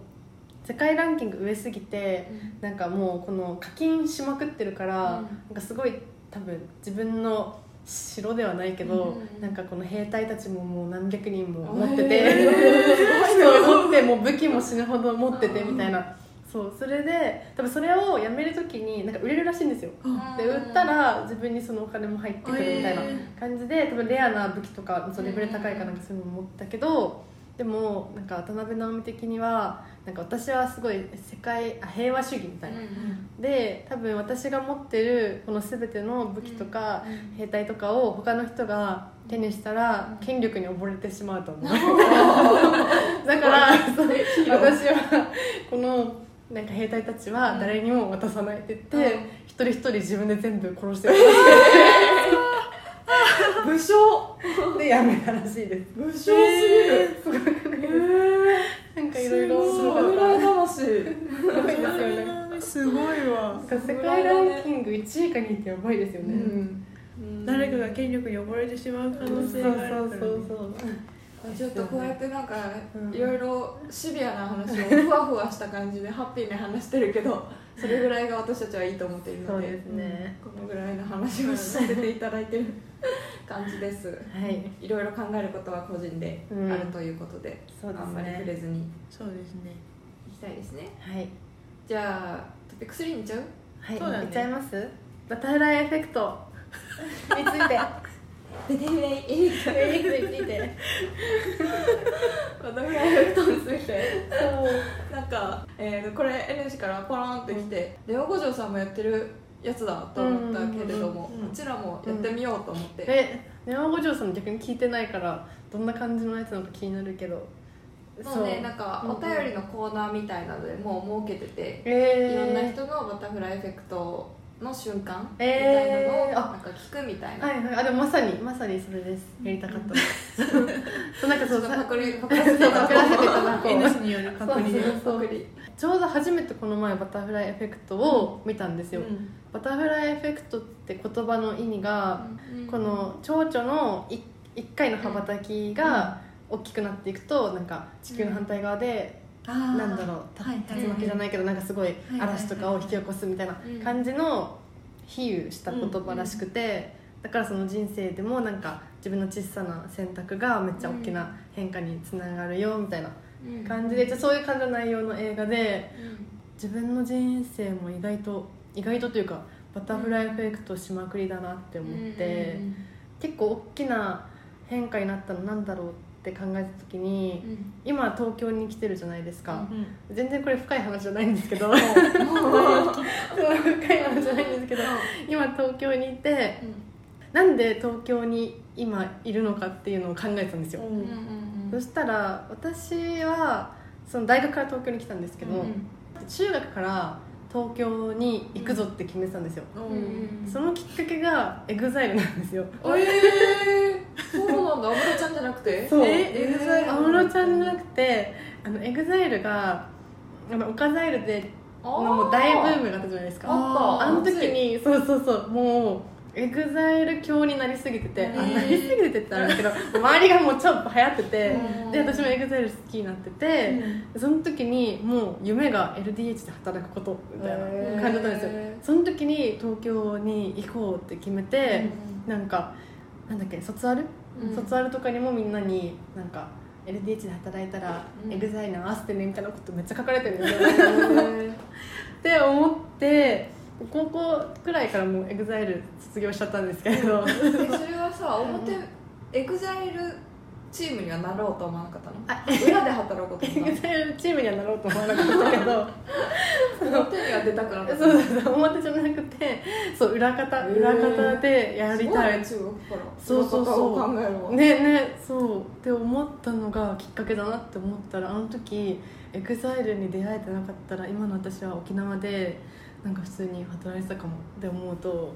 S3: 世界ランキング上すぎてなんかもうこの課金しまくってるから、
S1: うん。
S3: なんかすごい多分自分の城ではないけど、
S1: うん
S3: なんかこの兵隊たちももう何百人も持ってて、
S1: へ
S3: そう持ってもう武器も死ぬほど持っててみたいな、そうそれで多分それをやめる時になんか売れるらしいんですよ。で売ったら自分にそのお金も入ってくるみたいな感じで多分レアな武器とかそうレベル高いかなんかそういうのも持ったけどでもなんか渡辺直美的にはなんか私はすごい世界あ平和主義みたいな、で多分私が持ってるこの全ての武器とか兵隊とかを他の人が手にしたら権力に溺れてしまうと思う。*laughs* だから *laughs* 私はこのなんか兵隊たちは誰にも渡さないって言って、
S1: うん。
S3: 一人一人自分で全部殺して
S1: 武将
S3: でやめたらしいです。
S1: 武将すぎる。
S3: すごくないなんかいろいろ。
S1: 侍魂
S3: すごいですよね
S2: すごいわ
S3: 世界ランキング1位か2位ってやばいですよね、
S2: 誰かが権力に溺れてしまう可能性があるから、ね、
S3: そうそうそう
S1: ちょっとこうやってなんか
S3: うん。
S1: いろいろシビアな話を *laughs* ふわふわした感じでハッピーに話してるけどそれぐらいが私たちはいいと思っているので
S3: ですね。
S1: このぐらいの話をさせていただいてる感じです。
S3: はい。
S1: いろいろ考えることは個人で
S3: うん。
S1: あるということで、
S3: そうですね。
S1: あんまり触れずに。
S2: そうですね。
S1: いきたいですね。
S3: はい。
S1: じゃあトピック3にいっちゃう？
S3: はい、
S2: そうだね。
S3: いっちゃいます？バタフライエフェクト。*laughs* について
S1: でででえい
S3: エフェクトについて
S1: バタフライエフェクトについて
S3: そう
S1: なんか、えー、これ NC からポロンってきて、レオ五条さんもやってるやつだと思ったけれども、
S2: うんうん
S1: ちらもやってみようと思って、
S3: え山五条さん逆に聞いてないからどんな感じのやつなのか気になるけど
S1: もうねなんかお便りのコーナーみたいなのでもう設けてて、
S3: えー、
S1: いろんな人のバタフライエフェクトの瞬間みたい
S3: えー
S1: なのを
S3: あ。
S1: なんか聞くみたいな、
S3: はいはい。あでもまさにまさにそれです。やりたかった。です *laughs* そうなんかそう
S1: パクリ *laughs* パクらせてただ
S3: パクらせていただこう。
S1: パクリ。
S3: ちょうど初めてこの前バタフライエフェクトを見たんですよ、
S2: うん。
S3: バタフライエフェクトって言葉の意味が、
S1: うん。
S3: この蝶々の1回の羽ばたきが大きくなっていくとなんか地球の反対側で、なんだろう竜巻じゃないけどなんかすごい
S2: はい
S3: 嵐とかを引き起こすみたいな
S1: うん
S3: 感じの比喩した言葉らしくて、だからその人生でもなんか自分の小さな選択がめっちゃ大きな変化につながるよみたいな
S1: うん。
S3: 感じで、じゃあそういう感じの内容の映画で自分の人生も意外と意外とというかバタフライエフェクトしまくりだなって思って、結構大きな変化になったのなんだろうって考えた時に今東京に来てるじゃないですか、全然これ深い話じゃないんですけど。*laughs* *laughs* 深い話じゃないんですけど今東京にいてなんで東京に今いるのかっていうのを考えてたんですよ、そしたら私はその大学から東京に来たんですけど、中学から東京に行くぞって決めてたんですよ、そのきっかけが EXILE なんですよ。
S1: ええそうなんだ。安室ちゃんじゃなくて？
S3: そう。
S2: え EXILE
S3: 安室ちゃんじゃなくてあの EXILE があのオカザイルでのもう大ブームがあったじゃないですか。
S1: あ
S3: あの時にそうそうそうもう EXILE 教になりすぎてて、あなりすぎててってあるんだけど周りがもうちょっと流行ってて、
S1: うん。
S3: で私も EXILE 好きになってて、その時にもう夢が LDH で働くことみたいな感じだったんですよ。
S1: へ
S3: その時に東京に行こうって決めて、なんかなんだっけ卒アル、
S1: うん。
S3: 卒アルとかにもみんなになんか LDH で働いたら、
S1: うん。
S3: EXILE 会わせてねみたいなことめっちゃ書かれてるんですよ *laughs* って思って高校くらいからもう EXILE卒業しちゃったんですけど。*laughs*
S1: えそれはさ表 EXILEチームにはなろうと思わなかったの？裏で働くこと
S3: エグザイルチームにはなろうと思わなかったけど。
S1: 表には出たくなかった。
S3: そうそう表じゃなくてそう裏方裏方でやりたい。
S1: ね中学から。
S3: そうそうそう。ねねそう。って思ったのがきっかけだなって思ったらあの時 EXILE に出会えてなかったら今の私は沖縄でなんか普通に働いてたかもって思うと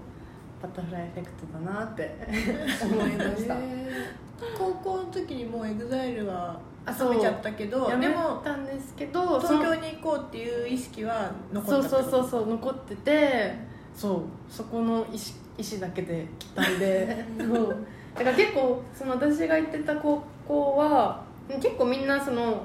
S3: バタフライエフェクトだなって *laughs* 思いました。
S1: へ
S2: 高校の時にもう EXILE は
S3: あそう。
S2: 冷めちゃったけど
S3: やめ
S2: でも
S3: たんですけど
S2: 東京に行こうっていう意識は残
S3: そう
S2: った
S3: そうそうそう残っててそうそこの意思意思だけで来たんで *laughs* そう。だから結構その私が行ってた高校は結構みんなその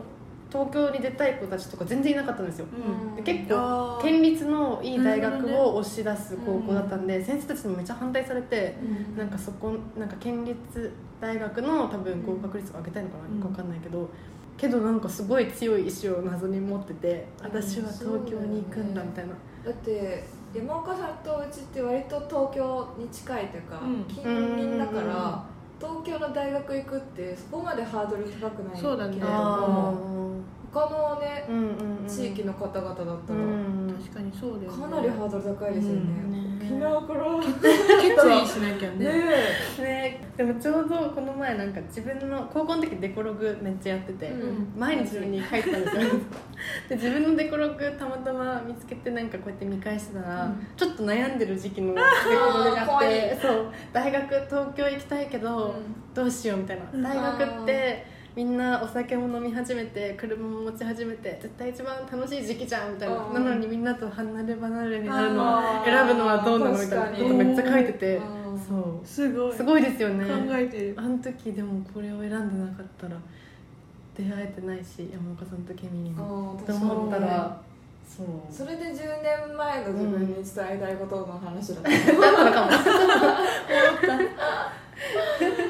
S3: 東京に出たい子たちとか全然いなかったんですよ。
S2: うん。
S3: で結構県立のいい大学を押し出す高校だったんで、先生たちにもめっちゃ反対されて、
S1: うん。
S3: なんかそこなんか県立大学の多分合格率を上げたいのかな、
S2: うん。
S3: よくわかんないけどけどなんかすごい強い意志を謎に持ってて私は東京に行くんだみたいな、
S1: だって山岡さんとうちって割と東京に近いというか、
S2: うん。
S1: 近隣だか
S3: うん。
S1: ら東京の大学行くってそこまでハードル高くない
S2: そうだね。
S1: けれど
S3: あ
S1: も他のね
S3: ーうんうんうん。
S1: 地域の方々だったら、
S3: うん
S2: 確かにそうだよね。
S1: かなりハードル高いですよね、
S3: うん
S1: 沖縄から。
S2: 決意しなきゃね。
S1: ね
S3: ねでもちょうどこの前なんか自分の高校の時デコログめっちゃやってて、
S1: うん。
S3: 毎日に書いてたんですよ。*laughs* で自分のデコログたまたま見つけてなんかこうやって見返してたら、
S1: うん。
S3: ちょっと悩んでる時期のデコログがあってそう。大学東京行きたいけど、どうしようみたいな。大学ってみんなお酒も飲み始めて車も持ち始めて絶対一番楽しい時期じゃんみたいな
S1: うん。
S3: なのにみんなと離れ離れになるの選ぶのはどうなのみたいなことめっちゃ書いてて
S1: うん。
S3: そう。
S2: すごい。
S3: すごいですよね。
S2: 考えてる。
S3: あの時でもこれを選んでなかったら出会えてないし山岡さんとケミにも。って
S1: あー確かに
S3: 思ったらそう。
S1: それで10年前の自分に伝えたいことの話だった、*laughs*
S3: だったのかも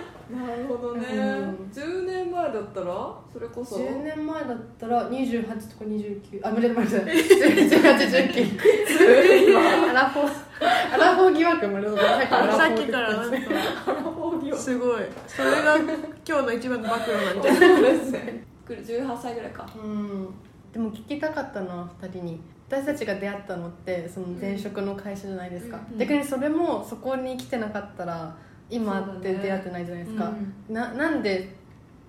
S3: *laughs*
S1: なるほどね、
S3: うん。
S1: 10年前だったら？それこそ
S3: ？10年前だったら28とか29あ無理無理1819アラフォー。アラフォー疑惑もあるのかさっき
S2: からなんか。すごい。それが今日の一番の暴露なんじゃない
S1: ですね。18歳ぐらいか。
S3: うん。でも聞きたかったのは2人に。私たちが出会ったのってその前職の会社じゃないですか、
S1: うん。
S3: 逆にそれもそこに来てなかったら今って出会ってないじゃないですか、ななんで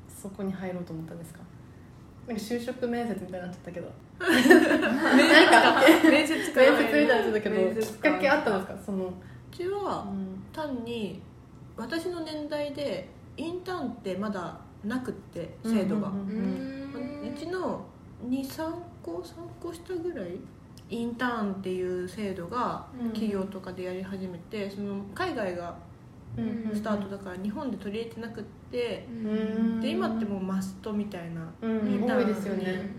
S3: そこに入ろうと思ったんですか？なんか就職面接みたいになっちゃったけど。
S2: 面接面接か
S3: 面接みたいになっちゃったけどきっ
S1: か
S3: かけあったんですか？その、
S2: うちは
S3: うん。
S2: 単に私の年代でインターンってまだなくって制度が、
S3: うんうん
S2: うちの23個3個下ぐらいインターンっていう制度が
S3: うん。
S2: 企業とかでやり始めてその海外が
S3: うん
S2: スタートだから日本で取り入れてなくって
S3: うん。
S2: で今ってもうマストみたいな、
S3: うん。
S2: インターン。
S3: 多いですよね。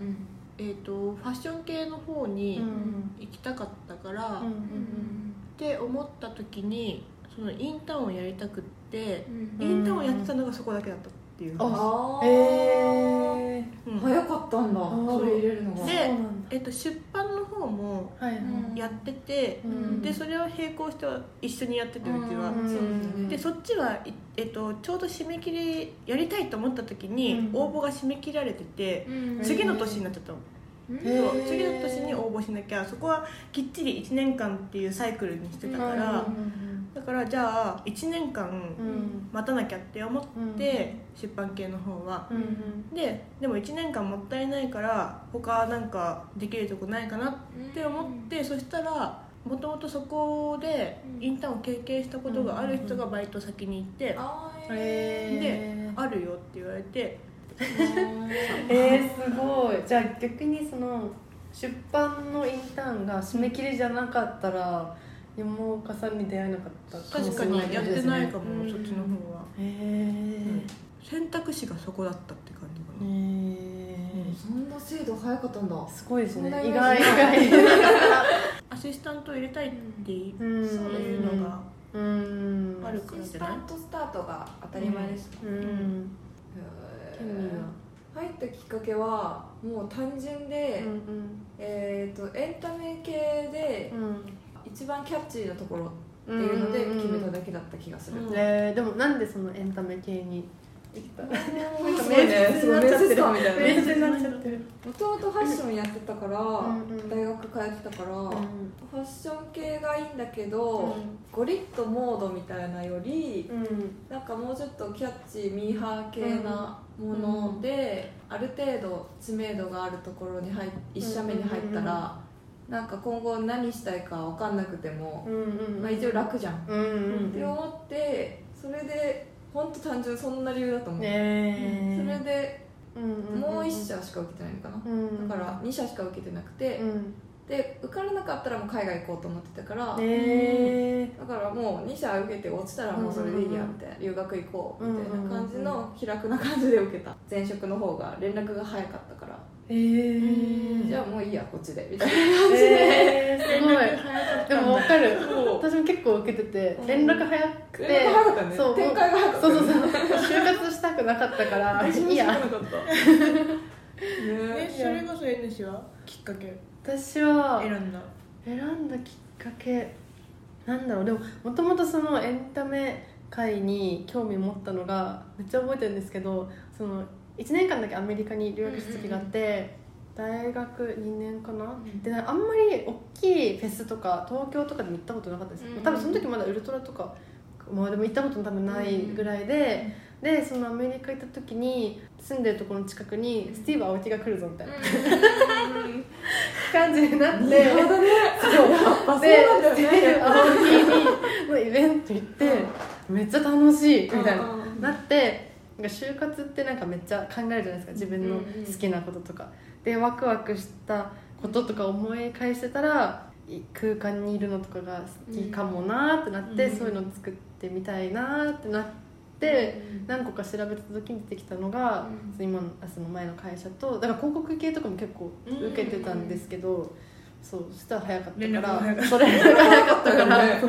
S2: えー、とファッション系の方
S3: う
S2: に
S3: ん。
S2: 行きたかったから、
S3: うん
S2: っ
S3: うん。
S2: て思った時にそのインターンをやりたくって、
S3: うん。
S2: インターンをやってたのがそこだけだったっていう。
S3: あ
S2: 話
S1: あ
S3: へえ
S2: うん
S1: 早かったんだ。
S3: ー。
S1: それ入れるのが。
S2: で
S3: そうなんだ。
S2: えっと、出版の方も
S3: はい。はい
S1: うん
S2: やってて、
S3: うん。
S2: でそれを並行して一緒にやっててうちは、
S3: うん。
S2: でそっちはい、えっと、ちょうど締め切りやりたいと思った時に
S3: うん。
S2: 応募が締め切られてて、
S1: うん。
S2: 次の年になっちゃったの、そう。次の年に応募しなきゃそこはきっちり1年間っていうサイクルにしてたから、だからじゃあ1年間
S3: うん。
S2: 待たなきゃって思って、出版系の方は。
S3: うんうん。
S2: ででも1年間もったいないから他なんかできるとこないかなって思って、そしたらもともとそこでインターンを経験したことがある人がバイト先に行って「
S1: あー
S3: へー。
S2: あるよ」って言われて
S3: えー、すごい。じゃあ逆にその出版のインターンが締め切りじゃなかったら山岡さんに出会えなかったかも
S2: 確か
S3: しれない
S2: にやってないかも、
S3: うん
S2: そっちの方は。
S3: へえ
S2: 選択肢がそこだったって感じかな、
S3: へ
S1: そんな精度早かったんだ。
S3: ーすごいですね。
S1: そんな
S3: 意外意外。*laughs*
S2: アシスタントを入れたいってい
S3: うん。
S2: うのが
S3: うん。
S2: あるからじゃない？
S1: アシスタントスタートが当たり前です。もん。
S3: うん。
S1: 入ったきっかけはもう単純で、
S3: うん。
S1: えー、とエンタメ系で
S3: うん
S1: 一番キャッチーなところって
S3: うん
S1: いうので決めただけだった気がする、
S2: うん
S3: えー、でもなんでそのエンタメ系に行った？
S1: すごいねすごい面接官みたいな。
S3: 面接になっちゃってる。
S1: もともとファッションやってたから、
S3: んうん。
S1: 大学通ってたから、
S3: うん
S1: ファッション系がいいんだけど、ゴリッとモードみたいなより
S3: うん。
S1: なんかもうちょっとキャッチーミーハー系なもので、ある程度知名度があるところに入っ一社目に入ったら、なんか今後何したいか分かんなくても、
S3: うんうん
S1: まあ、一応楽じゃん、
S3: うんうん
S1: って思ってそれで本当単純そんな理由だと思う、
S3: え。
S1: それで
S3: うん
S1: もう1社しか受けてないのかな、
S3: うん。
S1: だから2社しか受けてなくて、
S3: うん。
S1: で受からなかったらもう海外行こうと思ってたから、
S3: え。
S1: だからもう2社受けて落ちたらもうそれでいいやみたいな留学行こうみたいな感じの気楽な感じで受けた。前職の方が連絡が早かったから、
S3: えー、
S1: じゃあもういいやこっちでみたいな感じで、
S3: えー、すごい。でも分かる。私も結構受けてて
S1: うん。
S3: 連絡早くて、
S1: 連絡早かったね。
S3: そう
S1: 展開が早かった
S3: そう
S1: ね
S3: そうそう。就活したくなかったから *laughs*
S1: 私も
S3: いいや。
S1: 知らなかった。*laughs*
S2: え
S1: ね。
S2: それこそ N 氏は？きっかけ。
S3: 私は
S2: 選んだ。
S3: 選んだきっかけなんだろう。でももともとそのエンタメ界に興味持ったのがめっちゃ覚えてるんですけどその1年間だけアメリカに留学した時があって、大学2年かな、
S1: ん。
S3: であんまり大きいフェスとか東京とかでも行ったことなかったです、
S1: うん
S3: 多分その時まだウルトラとかまあでも行ったこと多分ないぐらいで、でそのアメリカ行った時に住んでるところの近くにスティーブ・アオティが来るぞみたいな。感じになって、
S1: なるほどね。そう。そう
S3: で
S1: なんだよ
S3: スティー
S1: ね
S3: ブ・アオティのイベント行ってめっちゃ楽しいみたいな。
S1: うんうんうん。
S3: なってなんか就活ってなんかめっちゃ考えるじゃないですか自分の好きなこととか、でワクワクしたこととか思い返してたらい空間にいるのとかが好きかもなーってなって、
S2: うん。
S3: そういうの作ってみたいなーってなって、何個か調べた時に出てきたのが、
S1: うん。
S3: 今のその前の会社とだから広告系とかも結構受けてたんですけど、そうそしたら早かった。
S2: か
S3: からそれが早かったから、*laughs*
S1: ね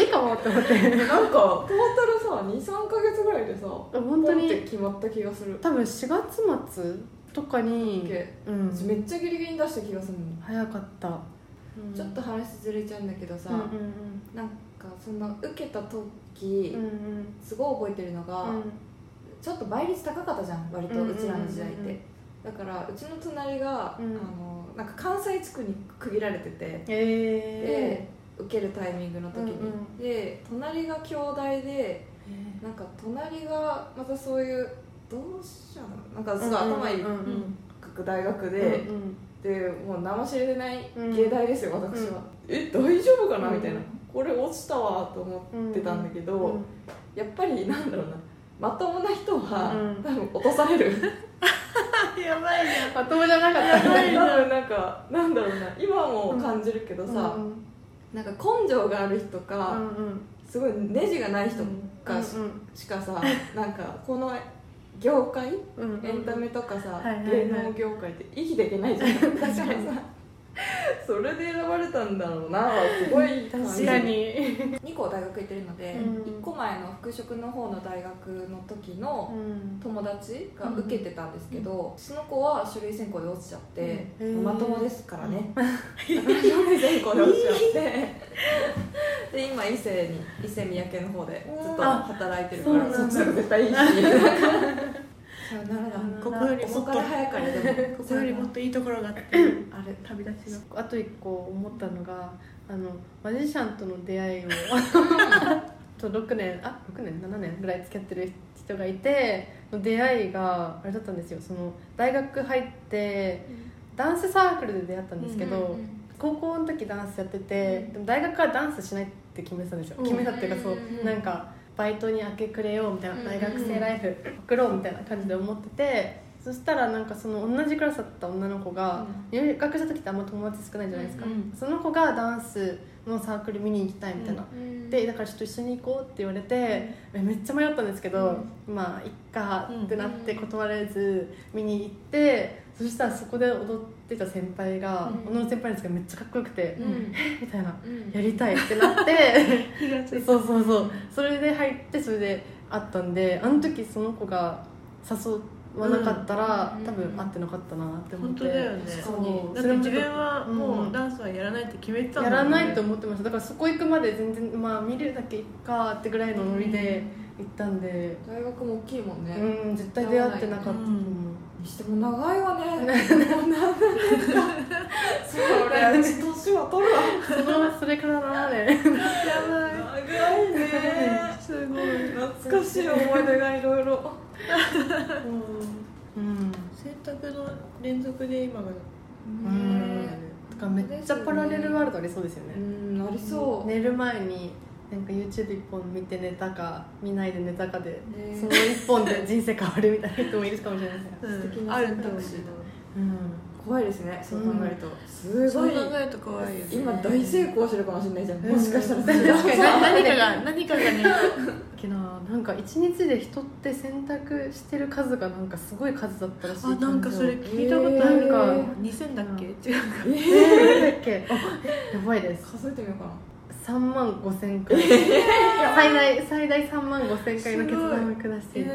S3: いいかもって思って。
S1: なんかトータルさ23か月ぐらいでさ
S3: 本当に。
S1: 決まった気がする。
S3: 多分4月末とかに、
S1: け
S3: うん、
S1: めっちゃギリギリに出した気がするの
S3: 早かった、
S1: ちょっと話ずれちゃうんだけどさ、
S3: うんうん
S1: なんかその受けた時、
S3: うんうん。
S1: すごい覚えてるのが、
S3: うん。
S1: ちょっと倍率高かったじゃん割と
S3: うんうんうんうん。
S1: うちらの時代って、だからうちの隣が、
S3: うん。
S1: あのなんか関西地区に区切られてて、
S3: え
S1: で受けるタイミングの時に、
S3: うんうん。
S1: で隣が兄弟で
S3: ー
S1: なんか隣がまたそういう同志社なの？なんかすごい頭いい
S3: うんうん。
S1: 大学で、
S3: うんうん。
S1: でもう名も知れてない
S3: うん。
S1: 芸大ですよ、私は、え大丈夫かな？みたいな、これ落ちたわと思ってたんだけど、
S3: うん。
S1: やっぱりなんだろうな。まともな人は、
S3: うん。
S1: 多分落とされる *laughs*
S3: まともじゃなかった。
S1: 多分なんかなんだろうな今も感じるけどさ、
S3: うん。
S1: なんか根性がある人か、
S3: うんうん。
S1: すごいネジがない人かし,、かさなんかこの業界
S3: うんうん
S1: エンタメとかさ、
S3: はいはいはい。
S1: 芸能業界って生きていけないじゃん。*laughs* だからさ *laughs* それで選ばれたんだろうな。すごい。*laughs*
S3: 確かに。
S1: 2個大学行ってるので、
S3: うん。
S1: 1個前の復職の方の大学の時の
S3: うん。
S1: 友達が受けてたんですけど、その子は書類選考で落ちちゃって、
S3: うん。
S1: まともですからね、*laughs* 書類選考で落ちちゃって。で今伊勢に伊勢三宅の方でずっと働いてるから、
S3: あそ
S1: っちの方が絶対いいしそうなるほど。
S2: ここよりもっと。
S1: 早かれでも
S2: ここよりもっといいところがあって。
S1: あれ
S2: 旅立ちの。
S3: あと一個思ったのがあのマジシャンとの出会いを *laughs* と6年あ6年7年ぐらい付き合ってる人がいての出会いがあれだったんですよ。その大学入ってダンスサークルで出会ったんですけど、高校の時ダンスやっててでも大学はダンスしないって決めてたんですよ、
S2: うん。
S3: 決めたっていうかそう、
S1: うん。
S3: なんかバイトに明け暮れようみたいな、
S1: うん
S3: 大学生ライフ送ろうみたいな感じで思っててそしたらなんかその同じクラスだった女の子が、入学した時ってあんま友達少ないじゃないですか、
S2: うん
S3: その子がダンスのサークル見に行きたいみたいな、でだからちょっと一緒に行こうって言われて、えめっちゃ迷ったんですけど、まあいっかってなって断れず見に行ってそしたらそこで踊ってた先輩が、
S1: うん。
S3: 女の先輩ですけどめっちゃかっこよくて、
S1: うん。
S3: みたいな。
S1: うん。
S3: やりたいってなって。*laughs* そうそうそう。それで入ってそれで会ったんであの時その子が誘わなかったら、
S1: うん。
S3: 多分会ってなかったなって思って。
S2: 本当だよね。
S3: そう。
S2: だって自分は
S3: うん。
S2: もうダンスはやらないって決めてたんだね
S3: らないと思ってましただからそこ行くまで全然まあ見るだけいっかってぐらいのノリで行ったんで
S1: 大学も大きいもんね、
S3: うん絶対出会ってなかったと思う、
S1: にしても長いわね。もう何年かそれうち年は取るわ
S3: そのそれから7年
S2: やばい
S1: 長いね。
S2: すごい。
S1: 懐かしい思い出がいろいろ。
S3: うん。
S2: 選択の連続で今が
S3: めっちゃパラレルワールドありそうですよ
S1: う
S3: ね、
S1: んありそう。
S3: 寝る前になんか YouTube 一本見て寝たか見ないで寝たかで、
S1: ね。
S3: その一本で人生変わるみたいな人もいるかもしれないです
S1: 素敵な
S2: あると思う
S1: 選択肢
S3: うん。
S1: 怖いですねそう考えると、すごい。
S2: 考えると怖いよね。
S1: 今大成功してるかもしれないじゃん、
S3: うん
S1: もしかしたら。
S3: 確か
S2: 何かが *laughs* 何かがね。
S3: けどなんか一日で人って選択してる数がなんかすごい数だったらしい
S2: あなんかそれ
S3: 感
S2: 聞いたことある。
S3: えー
S2: か。2000だっけ？違う。か
S3: じえー、だっけ？あ *laughs* やばいです。
S1: 数えてみようかな
S3: 3万5千回。最大最大3万5千回の決断を下している。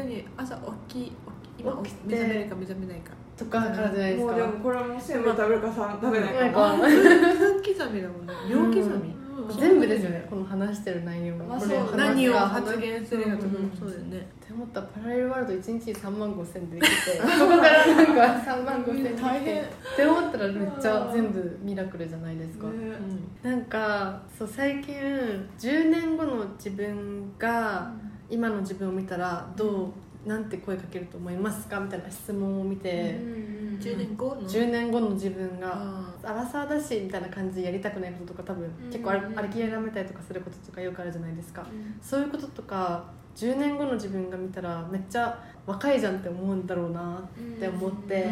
S2: 起き起き今
S3: 起きて。
S2: 目覚めるか目覚めないか。
S3: とかからじゃないですか。
S1: もうでもこれはもうせんべい食べるかさ食べない。か
S2: 分刻みだもんね秒刻み
S3: 全部ですよねこの話してる内容も、
S1: まあ
S2: 何を
S3: 話
S2: 発言するかとかも。そうだよね。
S3: って思ったらパラレルワールド1日3万5千でできて *laughs* そこからなんか3万5千
S2: 大変
S3: って思ったらめっちゃ全部ミラクルじゃないですか、
S1: ね
S3: なんかそう最近10年後の自分が今の自分を見たらどうなんて声かけると思いますか？みたいな質問を見て、
S2: 10年後の
S3: ？10年後の自分が
S2: あ
S3: アラサーだしみたいな感じでやりたくないこととか多分結構あ
S1: うんうん。
S3: れきやめたりとかすることとかよくあるじゃないですか。そういうこととか10年後の自分が見たらめっちゃ若いじゃんって思うんだろうなって思って、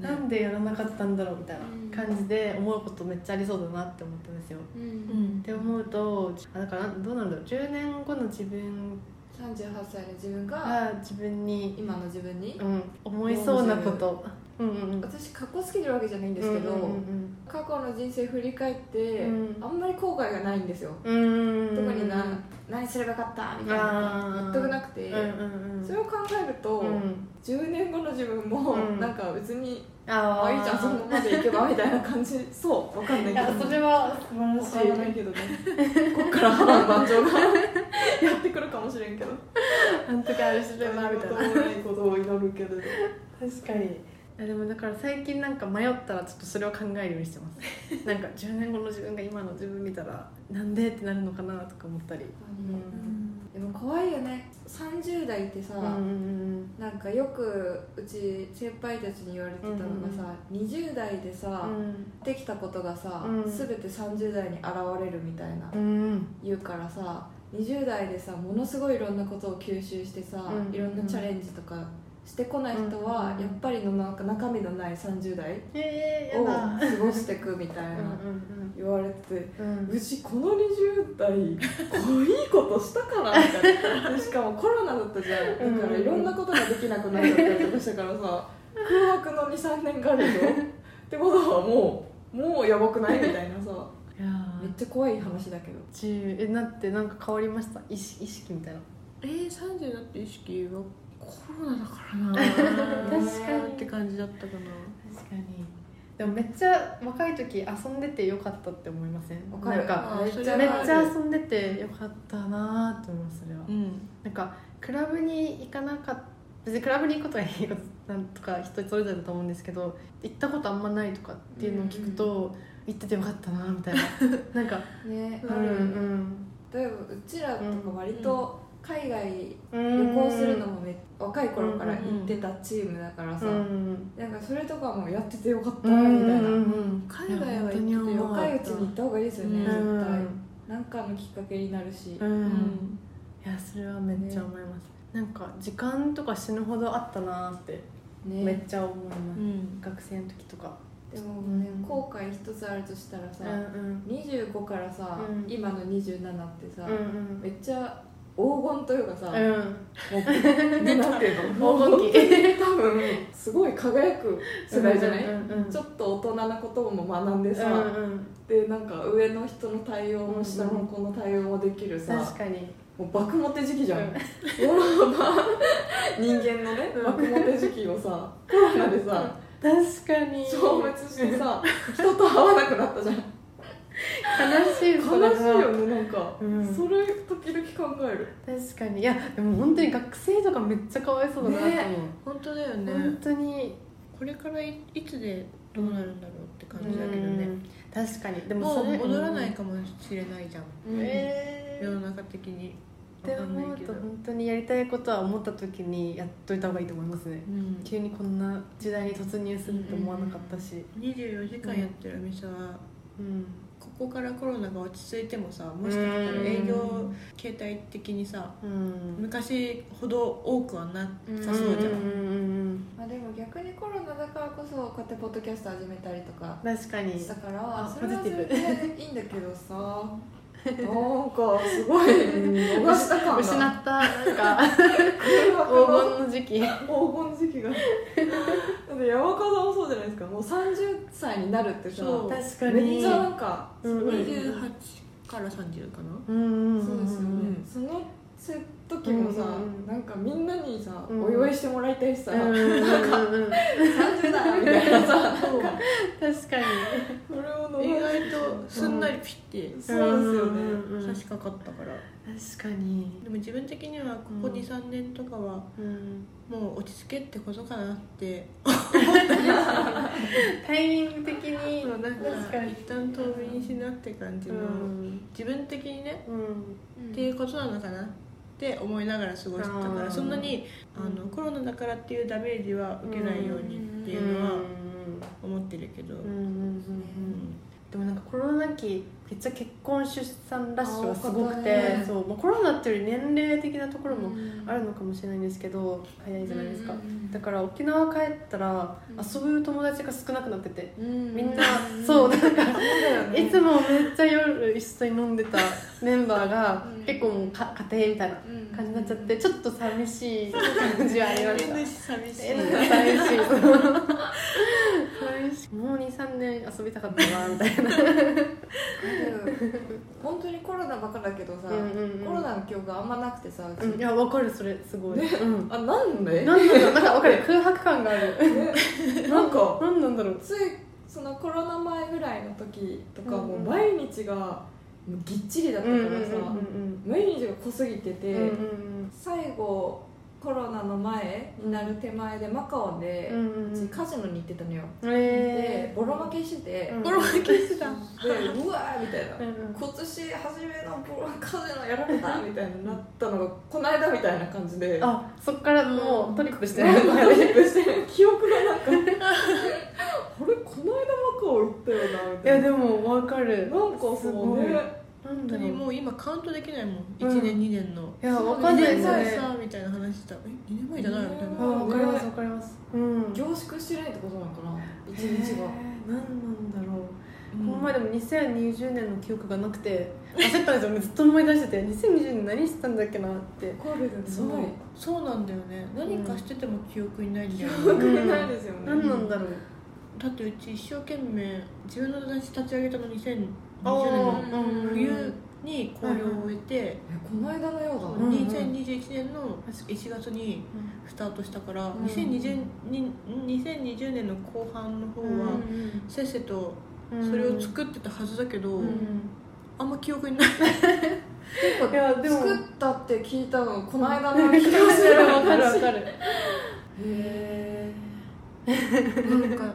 S3: なんでやらなかったんだろうみたいな感じで思うことめっちゃありそうだなって思ったんですよ。
S1: う
S2: うん。ん
S3: って思うとあだからどうなんだろう。10年後の自分
S1: 38歳の自分が
S3: が自分に、
S1: 今の自分に
S3: うん、思いそうなこと。うんうんうん。
S1: 私かっこつけてるわけじゃないんですけど、
S3: うんうん
S1: 過去の人生振り返って、
S3: うん。
S1: あんまり後悔がないんですよ、
S3: うんうん
S1: 特にな何すればよかったみたいな全くなくて、
S3: うんうんうん。
S1: それを考えると、
S3: うん。
S1: 10年後の自分も、
S3: うん。
S1: なんか別に
S3: あ
S1: いいじゃんそのままでいけばみたいな感じ。そうわかんない
S3: い
S1: けど。
S3: やそれは素晴らし
S1: わからない。けどねこっから波乱万丈が *laughs* やってくるかもしれんけど。
S3: あの時あれすればみたいな。
S1: 何事もないことを祈るけれど。
S3: 確かに。いやでもだから最近なんか迷ったらちょっとそれを考えるようにしてます。*laughs* なんか10年後の自分が今の自分見たらなんでってなるのかなとか思ったり。うん。
S1: でも怖いよね。30代ってさ、
S3: うんうん
S1: なんかよくうち先輩たちに言われてたのがさ、20代でさ、できたことがさ、
S3: うん。
S1: 全て30代に現れるみたいな
S3: うんうん。
S1: 言うからさ20代でさものすごいいろんなことを吸収してさ、
S3: うん。
S1: いろんなチャレンジとかしてこない人は、
S3: うん。
S1: やっぱりのなんか中身のない30代
S3: えー、
S1: を過ごしていくみたいな言われてて。
S3: うん。う
S1: ちこの20代こういいことしたかなみたいな。でしかもコロナだったじゃん。だからいろんなことができなくなっちゃったりとかしたからさ空白の23年があるでしょ？ってことはもうもうやばくない？みたいなさめっちゃ怖い話だけど。
S3: 10えなってなんか変わりました？意識意識みたいな。
S2: えー、30になって意識はコロナだからな *laughs*
S3: 確かに。
S2: って感じだったか
S3: 確かに。でもめっちゃ若い時遊んでてよかったって思いません？
S1: わかる。
S3: なんか
S2: あ
S1: めっちゃ
S2: それは
S3: めっちゃ遊んでてよかったなって思いますそれは、
S2: なうん。
S3: なんかクラブに行かなかった別にクラブに行くことはいいことなんとか人それぞれだと思うんですけど行ったことあんまないとかっていうのを聞くと、行っててよかったなみたいな。*laughs* なんか
S1: ね
S3: うんうん。
S1: 例えばうちらとか割と海外
S3: うん
S1: 旅行するのもめ若い頃から行ってたチームだからさ、
S3: うん
S1: なんかそれとかもやっててよかった
S3: うん
S1: みたいな、
S2: 海外は行ってて
S1: 若いうちに行った方がいいですよね、
S3: うん。
S1: 絶対。なんかのきっかけになるし、
S3: うん、
S2: うん。
S3: いやそれはめっちゃ思います、なんか時間とか死ぬほどあったなってめっ
S1: ね
S3: ちゃ思います、
S2: うん。
S3: 学生の時とか
S1: でもね、
S3: うん
S1: 後悔一つあるとしたらさ、
S3: うん
S1: 25からさ、
S3: うん。
S1: 今の27ってさ、
S3: うん
S1: めっちゃ黄金というかさ、
S3: うん。
S1: もうなんての？*laughs*
S3: 黄金期。
S1: 多分すごい輝く世代じゃない、
S3: うんうんうん
S1: ちょっと大人なことも学んでさ、
S3: うんうん
S1: でなんか上の人の対応も下の子の対応もできるさ、
S3: 確かに。
S1: もう爆モテ時期じゃん、
S3: うん。*laughs*
S1: 人間のね
S3: うん。
S1: 爆モテ時期をさコロナでさ
S3: 確かに。
S1: 消滅してさ人と会わなくなったじゃん。
S3: 悲しい
S1: 悲しいよねなんか、
S3: うん。
S1: それ時々考える。
S3: 確かに。いやでも本当に学生とかめっちゃかわいそうだなと思う、
S2: 本当だよね。
S3: 本当に。
S2: これからいいつでどうなるんだろうって感じだけどね。
S3: うん。確かに。でも
S2: も
S3: そうれ
S2: 戻らないかもしれないじゃん。
S3: え
S2: 世の中的に
S3: って思うと本当にやりたいことは思った時にやっといた方がいいと思いますね。
S2: うん
S3: 急にこんな時代に突入するって思わなかったし。
S2: 24時間やってるお店は
S3: うん。
S2: ここからコロナが落ち着いてもさもしかしたら営業形態的にさ
S3: うん。
S2: 昔ほど多くはなさそうじゃん、
S3: うんうん
S1: まあ、でも逆にコロナだからこそこうやってポッドキャスト始めたりとか
S3: うん確かに。
S1: したから
S3: あ
S1: それはそれでいいんだけどさなんかすごい逃した感が。
S3: 失った。なんか黄
S1: の
S3: 金の時期。
S1: 黄金の時期が。だって山川さんもそうじゃないですか。もう30歳になるってさ
S2: そう。
S3: 確かに。
S1: めっちゃなんかすごい、
S2: 28から30かな。
S3: うんうんんん
S1: そうですよね、
S2: うん
S1: その時もさ、
S3: うん
S1: なんかみんなにさ、
S3: うん。
S1: お祝いしてもらいたいしさ、
S3: うんうんうんうん。
S1: 30だみたいなさ *laughs*
S3: 確かに。
S2: 意外とすんなりピッて。
S1: そうですよね、
S3: うんうん
S2: 差し掛かったから。
S3: 確かに。
S2: でも自分的にはここ
S3: うん。
S2: 23年とかは
S3: うん。
S2: もう落ち着けってことかなって。*laughs*
S3: タイミング的に。
S2: そうなん一旦遠見にしなって感じの、
S3: うん。
S2: 自分的にね。
S3: うん。
S2: っていうことなのかな。って思いながら過ごしてたからそんなにあの、
S3: うん。
S2: コロナだからっていうダメージは受けないようにっていうのは思ってるけど、
S3: うんでもなんかコロナ期めっちゃ結婚出産ラッシュがすごくて、
S1: ね
S3: そう、まあ、コロナっていうより年齢的なところも
S1: うん。
S3: あるのかもしれないんですけど早いじゃないですか、だから沖縄帰ったら
S1: うん
S3: 遊ぶ友達が少なくなってて、
S1: うん。
S3: みんな、そうなんかいつもめっちゃ夜一緒に飲んでたメンバーが
S1: うん。
S3: 結構もうか家庭みたいな感じになっちゃってちょっと寂しい感じはありました。
S2: 寂しい。
S3: 寂しいもう23年遊びたかったなみたいな。
S1: 本当にコロナばっかだけどさ、
S3: うんうんうん。
S1: コロナの記憶あんまなくてさう
S3: んいやわかるそれすごい、うん。
S1: あなんで？
S3: なんだろうなんかわかる。空白感がある。
S1: ねなんか。
S3: なんなんだろう。
S1: ついそのコロナ前ぐらいの時とか
S3: うんうん。
S1: もう毎日がぎっちりだったからさ、毎日が濃すぎてて、
S3: うんうん。
S1: 最後コロナの前になる手前でマカオで、
S3: うんうん
S1: うちカジノに行ってたのよ、
S3: うん
S1: で
S3: え
S1: ボロ負けしてて、
S3: うん。
S2: ボロ負けしてた。
S1: でうわーみたいな、
S3: ーうんうん。
S1: 今年初めのボロカジノやられたみたいになったのがこの間みたいな感じで。
S3: あそっからもうトリップして。
S1: トリップして。記憶がなんかあれこの間マカオ行ったよなみ
S3: い
S1: たいな。
S3: やでもわかる。
S1: なんかそうね
S2: 本当にもう今カウントできないもん、
S3: うん。
S2: 1年2年の。
S3: いやわかんない
S2: 2年
S3: ですよね
S2: 前さみたいな話したえ2年前じゃないみたい
S3: あ
S2: な、
S3: わかりますわかります。うん。
S1: 凝縮してないってことなのかな？一日が
S3: えー何なんだろう。
S2: うん。
S3: この前でも2020年の記憶がなくて焦ったんですよずっと思い出してて2020年何してたんだっけなって。
S1: コールで
S2: そう。そうなんだよね。何かしてても記憶にないんだよね、
S1: 記憶にないですよね。
S3: 何なんだろう。
S2: だってうち一生懸命自分の雑誌立ち上げたの2020年
S3: あ
S2: の
S3: ー
S2: 冬に考慮を終えて、
S1: えこの間のようだ
S3: うん
S1: ね
S2: 2021年の1月にスタートしたから、
S1: ん。
S2: 2020, に2020年の後半の方は、せっせと
S3: うん。
S2: それを作ってたはずだけど、
S3: うん。
S2: あんま記憶にない。*laughs*
S3: いやでも
S1: 作ったって聞いたのこの間の気がする。*laughs*
S3: わかるわかる。
S1: へ *laughs*
S2: なんか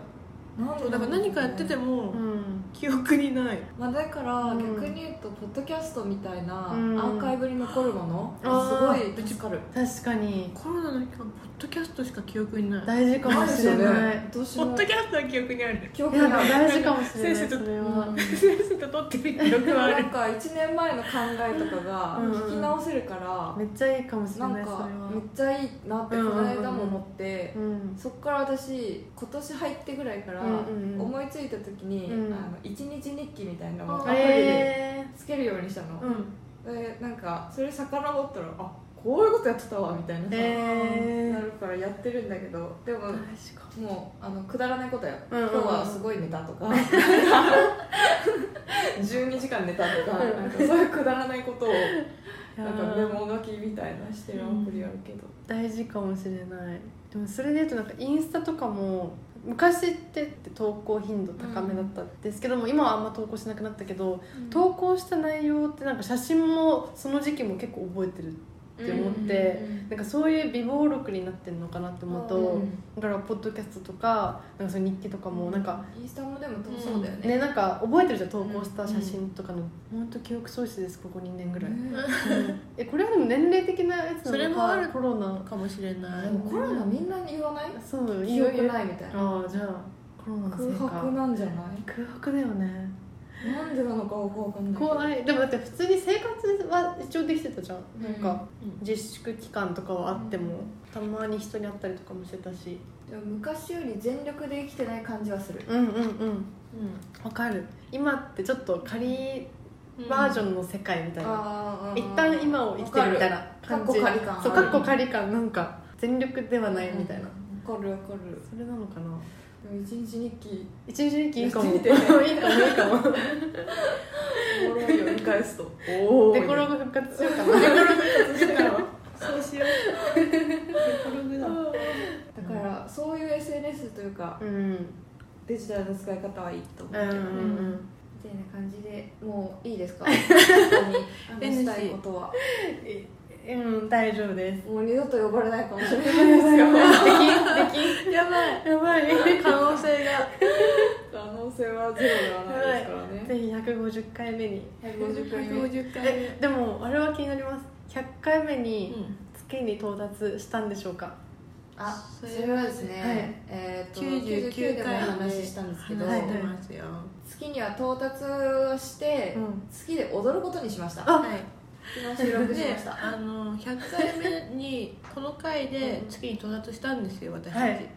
S1: えなん
S2: から何かやってても
S3: うん
S2: 記憶にない。
S1: まあ、だから
S3: うん。
S1: 逆に言うとポッドキャストみたいなア
S3: うん。
S1: ーカイブに残るものすごい助かる。
S3: 確かに。
S2: コロナの期間ポッドキャストしか記憶にない。
S3: 大事かもしれない。
S1: 私も *laughs*
S2: ポッドキャストは記憶にある。
S3: いや
S1: 記憶にある
S3: 大事かもしれない。
S2: 先生と
S3: それは
S1: うん。
S2: せっせと撮ってる記憶はある。
S1: なんか1年前の考えとかが聞き直せるから、
S3: めっちゃいいかもしれ
S1: な
S3: なんいそれ
S1: か
S3: は。
S1: めっちゃいいなってこの間も思って、
S3: うん。
S1: そっから私今年入ってぐらいから思いついた時に、
S3: うん。
S1: あの一日日記みたいなのをア
S2: あ
S1: プリで
S3: え
S1: つけるようにしたの、でなんかそれ遡ったらあこういうことやってたわみたいなさ、
S3: えー。
S1: なるからやってるんだけどでももうあのくだらないことよ、
S3: うんうんうん。
S1: 今日はすごい寝たとか。*laughs* 12時間寝たとか
S3: うん。
S1: なんかそういうくだらないことを
S3: に
S1: なんかメモ書きみたいなしてるアプリあるけど、
S3: 大事かもしれない。でもそれで言うとなんかインスタとかも昔って投稿頻度高めだったんですけども、今はあんま投稿しなくなったけど、投稿した内容ってなんか写真もその時期も結構覚えてるって思って、なんかそういう備忘録になってるのかなって思うと、
S1: うん
S3: だからポッドキャストとかなんかその日記とかもなんか、
S1: インスタもでもそうだよね。
S3: ねなんか覚えてるじゃん投稿した写真とかの、本当記憶喪失ですここ2年ぐらい、えこれはでも年齢的なやつなのか
S2: それもある。
S3: コロナ
S2: かもしれない。
S1: でもコロナみんなに言わない？
S3: そう
S1: 記憶ないみたいな。
S3: ああじゃあコロナのせいか。
S1: 空白なんじゃない？
S3: 空白だよね
S1: なんでなのかわかんない
S3: 怖い。でもだって普通に生活は一応できてたじゃん、
S1: うん。
S3: なんか
S2: うん。
S3: 自粛期間とかはあっても、たまに人に会ったりとかもしてたし。
S1: でも昔より全力で生きてない感じはする。
S3: うんうんうん。わかる。今ってちょっと仮バージョンの世界みたいな、
S1: あー
S3: 一旦今を生きてるみたいな感じ。
S1: わかっこ仮感。
S3: そうかっこ仮感。なんか全力ではないみたいな、
S1: わかるわかる。
S3: それなのかな
S1: 一日日記
S3: 一日日記いいかも。
S1: や
S3: いいかもいいかも
S1: おもろいよ見返すとお
S3: デコログ復活しようかな
S2: そうしよう。デコログだ。
S1: だからそういう SNS というか
S3: うん。
S1: デジタルの使い方はいいと思
S3: う
S1: うんけどね。
S3: うん
S1: みたいな感じでもういいですか？*laughs* 本当に。話したいことは
S3: うんうん大丈夫です。
S1: もう二度と呼ばれないかもしれないですよ。
S3: できで
S2: やばい。
S3: きやばい。
S2: 可能性が。
S1: 可能性はゼロではないですからね。
S3: ぜひ150回目に。
S1: 150回目。
S2: 150回
S3: えでもあれは気になります。100回目
S2: 目
S3: に月に到達したんでしょうか？
S1: あ
S2: そ
S1: それはですね、
S3: はい。
S1: えっ、と
S2: 99
S1: 99でもお話ししたんですけど、
S2: 話してますよ
S1: 月には到達はして、
S3: うん。
S1: 月で踊ることにしました。
S3: あ
S2: はい
S1: 昨日収録し
S2: で
S1: ました。
S2: あの100回目にこの回で月に到達したんですよ私たち、
S3: はい。
S1: うん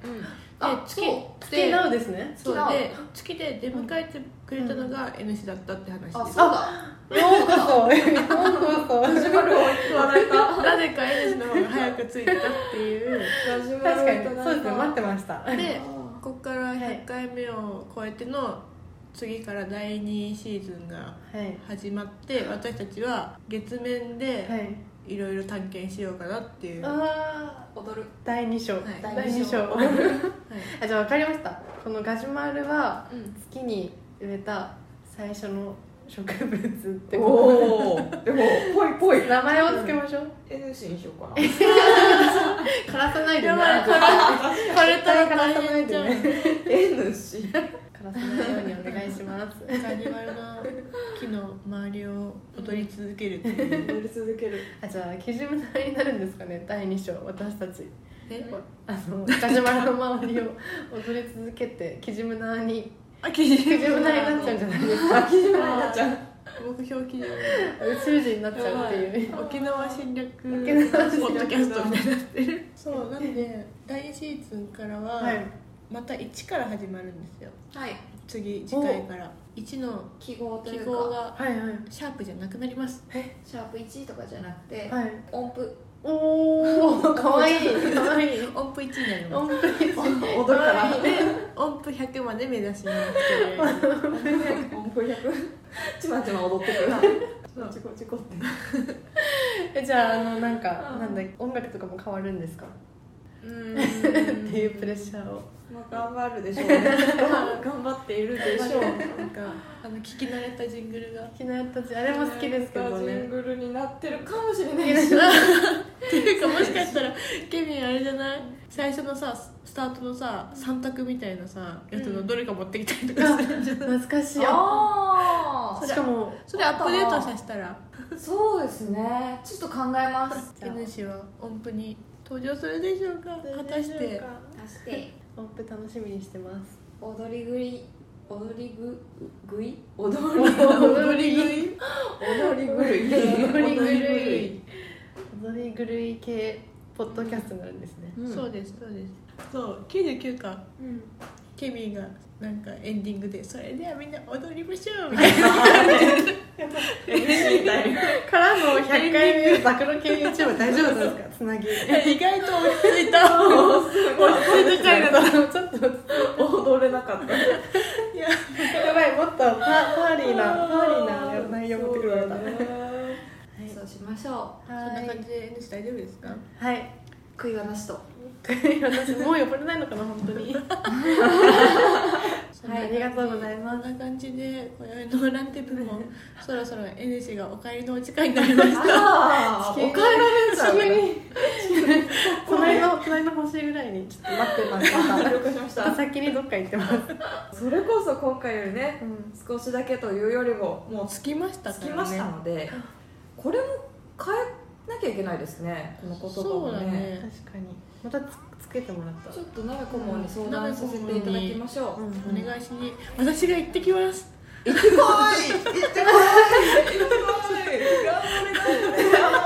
S1: あ
S2: 月
S1: そう
S3: 月ですね。
S2: そう
S1: 月
S2: で月で出迎えてくれたのが N 氏だったって話です、
S1: あそうだ
S3: ようこそようこそ
S1: 始ま *laughs*
S2: なぜか N 氏の方が早く着いてたっていう。
S3: 確かに。そうですね。待ってました。
S2: で
S1: あ
S2: ここから100回目を超えての次から第2シーズンが
S3: はい。
S2: 始まって私たちは月面で
S3: はい。
S2: いろいろ探検しようかなっていう、はい
S3: あ
S1: ー。踊る。
S3: 第2章。
S2: はい。
S3: 第2章。
S1: 第二 *laughs*
S3: あじゃあ分かりました。このガジュマルは
S1: うん。
S3: 月に植えた最初の植物ってこ
S1: おお *laughs* でもぽいぽい。
S3: と名前を付けましょう。
S1: N 氏にしようか。*laughs* な
S3: 枯らさないでね。
S2: 枯枯れたら大変じゃん
S1: N 氏
S3: 枯らさないようにお願いします。
S2: カニバルな木の周りを踊り続けるっていう。
S1: 踊り続ける。
S3: あじゃあキジムナになるんですかね。第2章私たち。
S2: え？
S3: あのガジュマルの周りを踊り続けてキジムナに
S2: あキジ
S3: ムナに。なっちゃうんじゃないですか。
S1: キジムナになっちゃう。
S2: 目標基準
S3: 宇宙人になっちゃうっていう。
S2: 沖縄侵略ポッドキャストみたいになってる。そうなんで第2シーズンからは
S3: はい
S2: また1から始まるんですよ。
S1: はい。
S2: 次次回から。1の
S1: 記号とい
S2: 記
S1: うか。
S2: 号が。
S3: はいはい。
S2: シャープじゃなくなります。
S1: シャープ1とかじゃなくて、
S3: はい。
S1: 音符。
S3: おおかわい。いかわい。い
S2: 音符1になります。
S3: 音符
S1: 踊るから
S3: で
S2: 音符100まで目指します
S1: 音符100ちまちま踊ってくる。
S2: そう。
S1: チコチコって。*laughs*
S3: えじゃああのなんか
S1: うん。
S3: なんだ音楽とかも変わるんですか？
S2: うーん。*laughs*
S3: っていうプレッシャーを。
S1: まあ頑張るでしょうね。*laughs* 頑張っているでしょう。
S2: なんかあの聞き慣れたジングルが。
S3: 昨日やったちあれも好きですけど
S1: ジン
S3: ね
S1: グルになってるかもしれないし。
S2: っていうかもしかしたらケビンあれじゃない？最初のさスタートのさ3択みたいなさやつのどれか持ってきたりとかしてるんじゃない、
S3: 懐かしい。
S1: あ
S3: しかも
S2: それアップデートさせたら。
S1: あそうですね。ちょっと考えます。
S2: N 氏は音符に登場するでしょうか？果たして。
S1: そして
S3: 音符楽しみにしてます。
S1: 踊り食い？踊りぐぐい？踊り
S2: 踊り食い？
S1: 踊り狂い？
S3: 踊り狂い。踊り狂い系ポッドキャストになるんですね。
S2: そうですそうです。そう99か。
S3: うん
S2: ケビンがなんかエンディングで「それではみんな踊りましょう」みたいな
S3: からの100回目暴露系 YouTube 大丈夫ですかつなぎ
S2: 意外と落ち着いた。落ち着い。た
S3: ちょっと
S1: 踊れなかった
S2: いや
S3: やばいもっとパパーリーなパーリーな内容持ってく
S1: そうしましょう。
S2: そんな感じで N 氏大丈夫ですか？
S3: はい。
S1: 悔いはなしと
S3: 私もう呼ばれないのかな本当に。
S1: はい
S3: ありがとうござい
S2: こ
S3: ます。
S2: んな感じで今宵のランテブも *laughs* そろそろ N 氏がお帰りのお時間になりました。
S1: お帰られちゃう
S3: 急に隣の隣の星ぐらいにちょっと待ってますまた
S1: 了解しました
S3: 先にどっか行ってます、
S1: それこそ今回よりね
S3: うん、
S1: 少しだけというよりももう
S2: 着きましたからね。
S1: つきましたので。これも変えなきゃいけないですね。この言葉
S2: そう
S1: もね
S2: だね。
S3: 確かにまたつつけてもらった。
S1: ちょっと鍋顧問に相談させていただきましょう、
S3: うん
S2: お願いしに。私が行ってきます。
S1: 行ってこい。行ってこい。行ってこい。頑張れ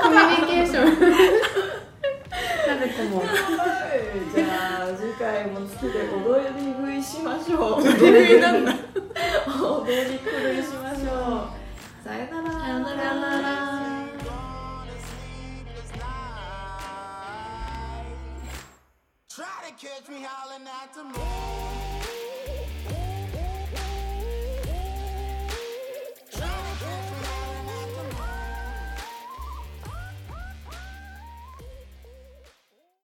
S3: コミュニケーションなぜこも
S1: じゃあ次回も好きで踊り食いしましょう。
S2: 踊り食いなんだ。
S1: 踊り狂いしましょう。
S2: さよなら。
S3: さよなら
S4: Try to catch me howling at the moon.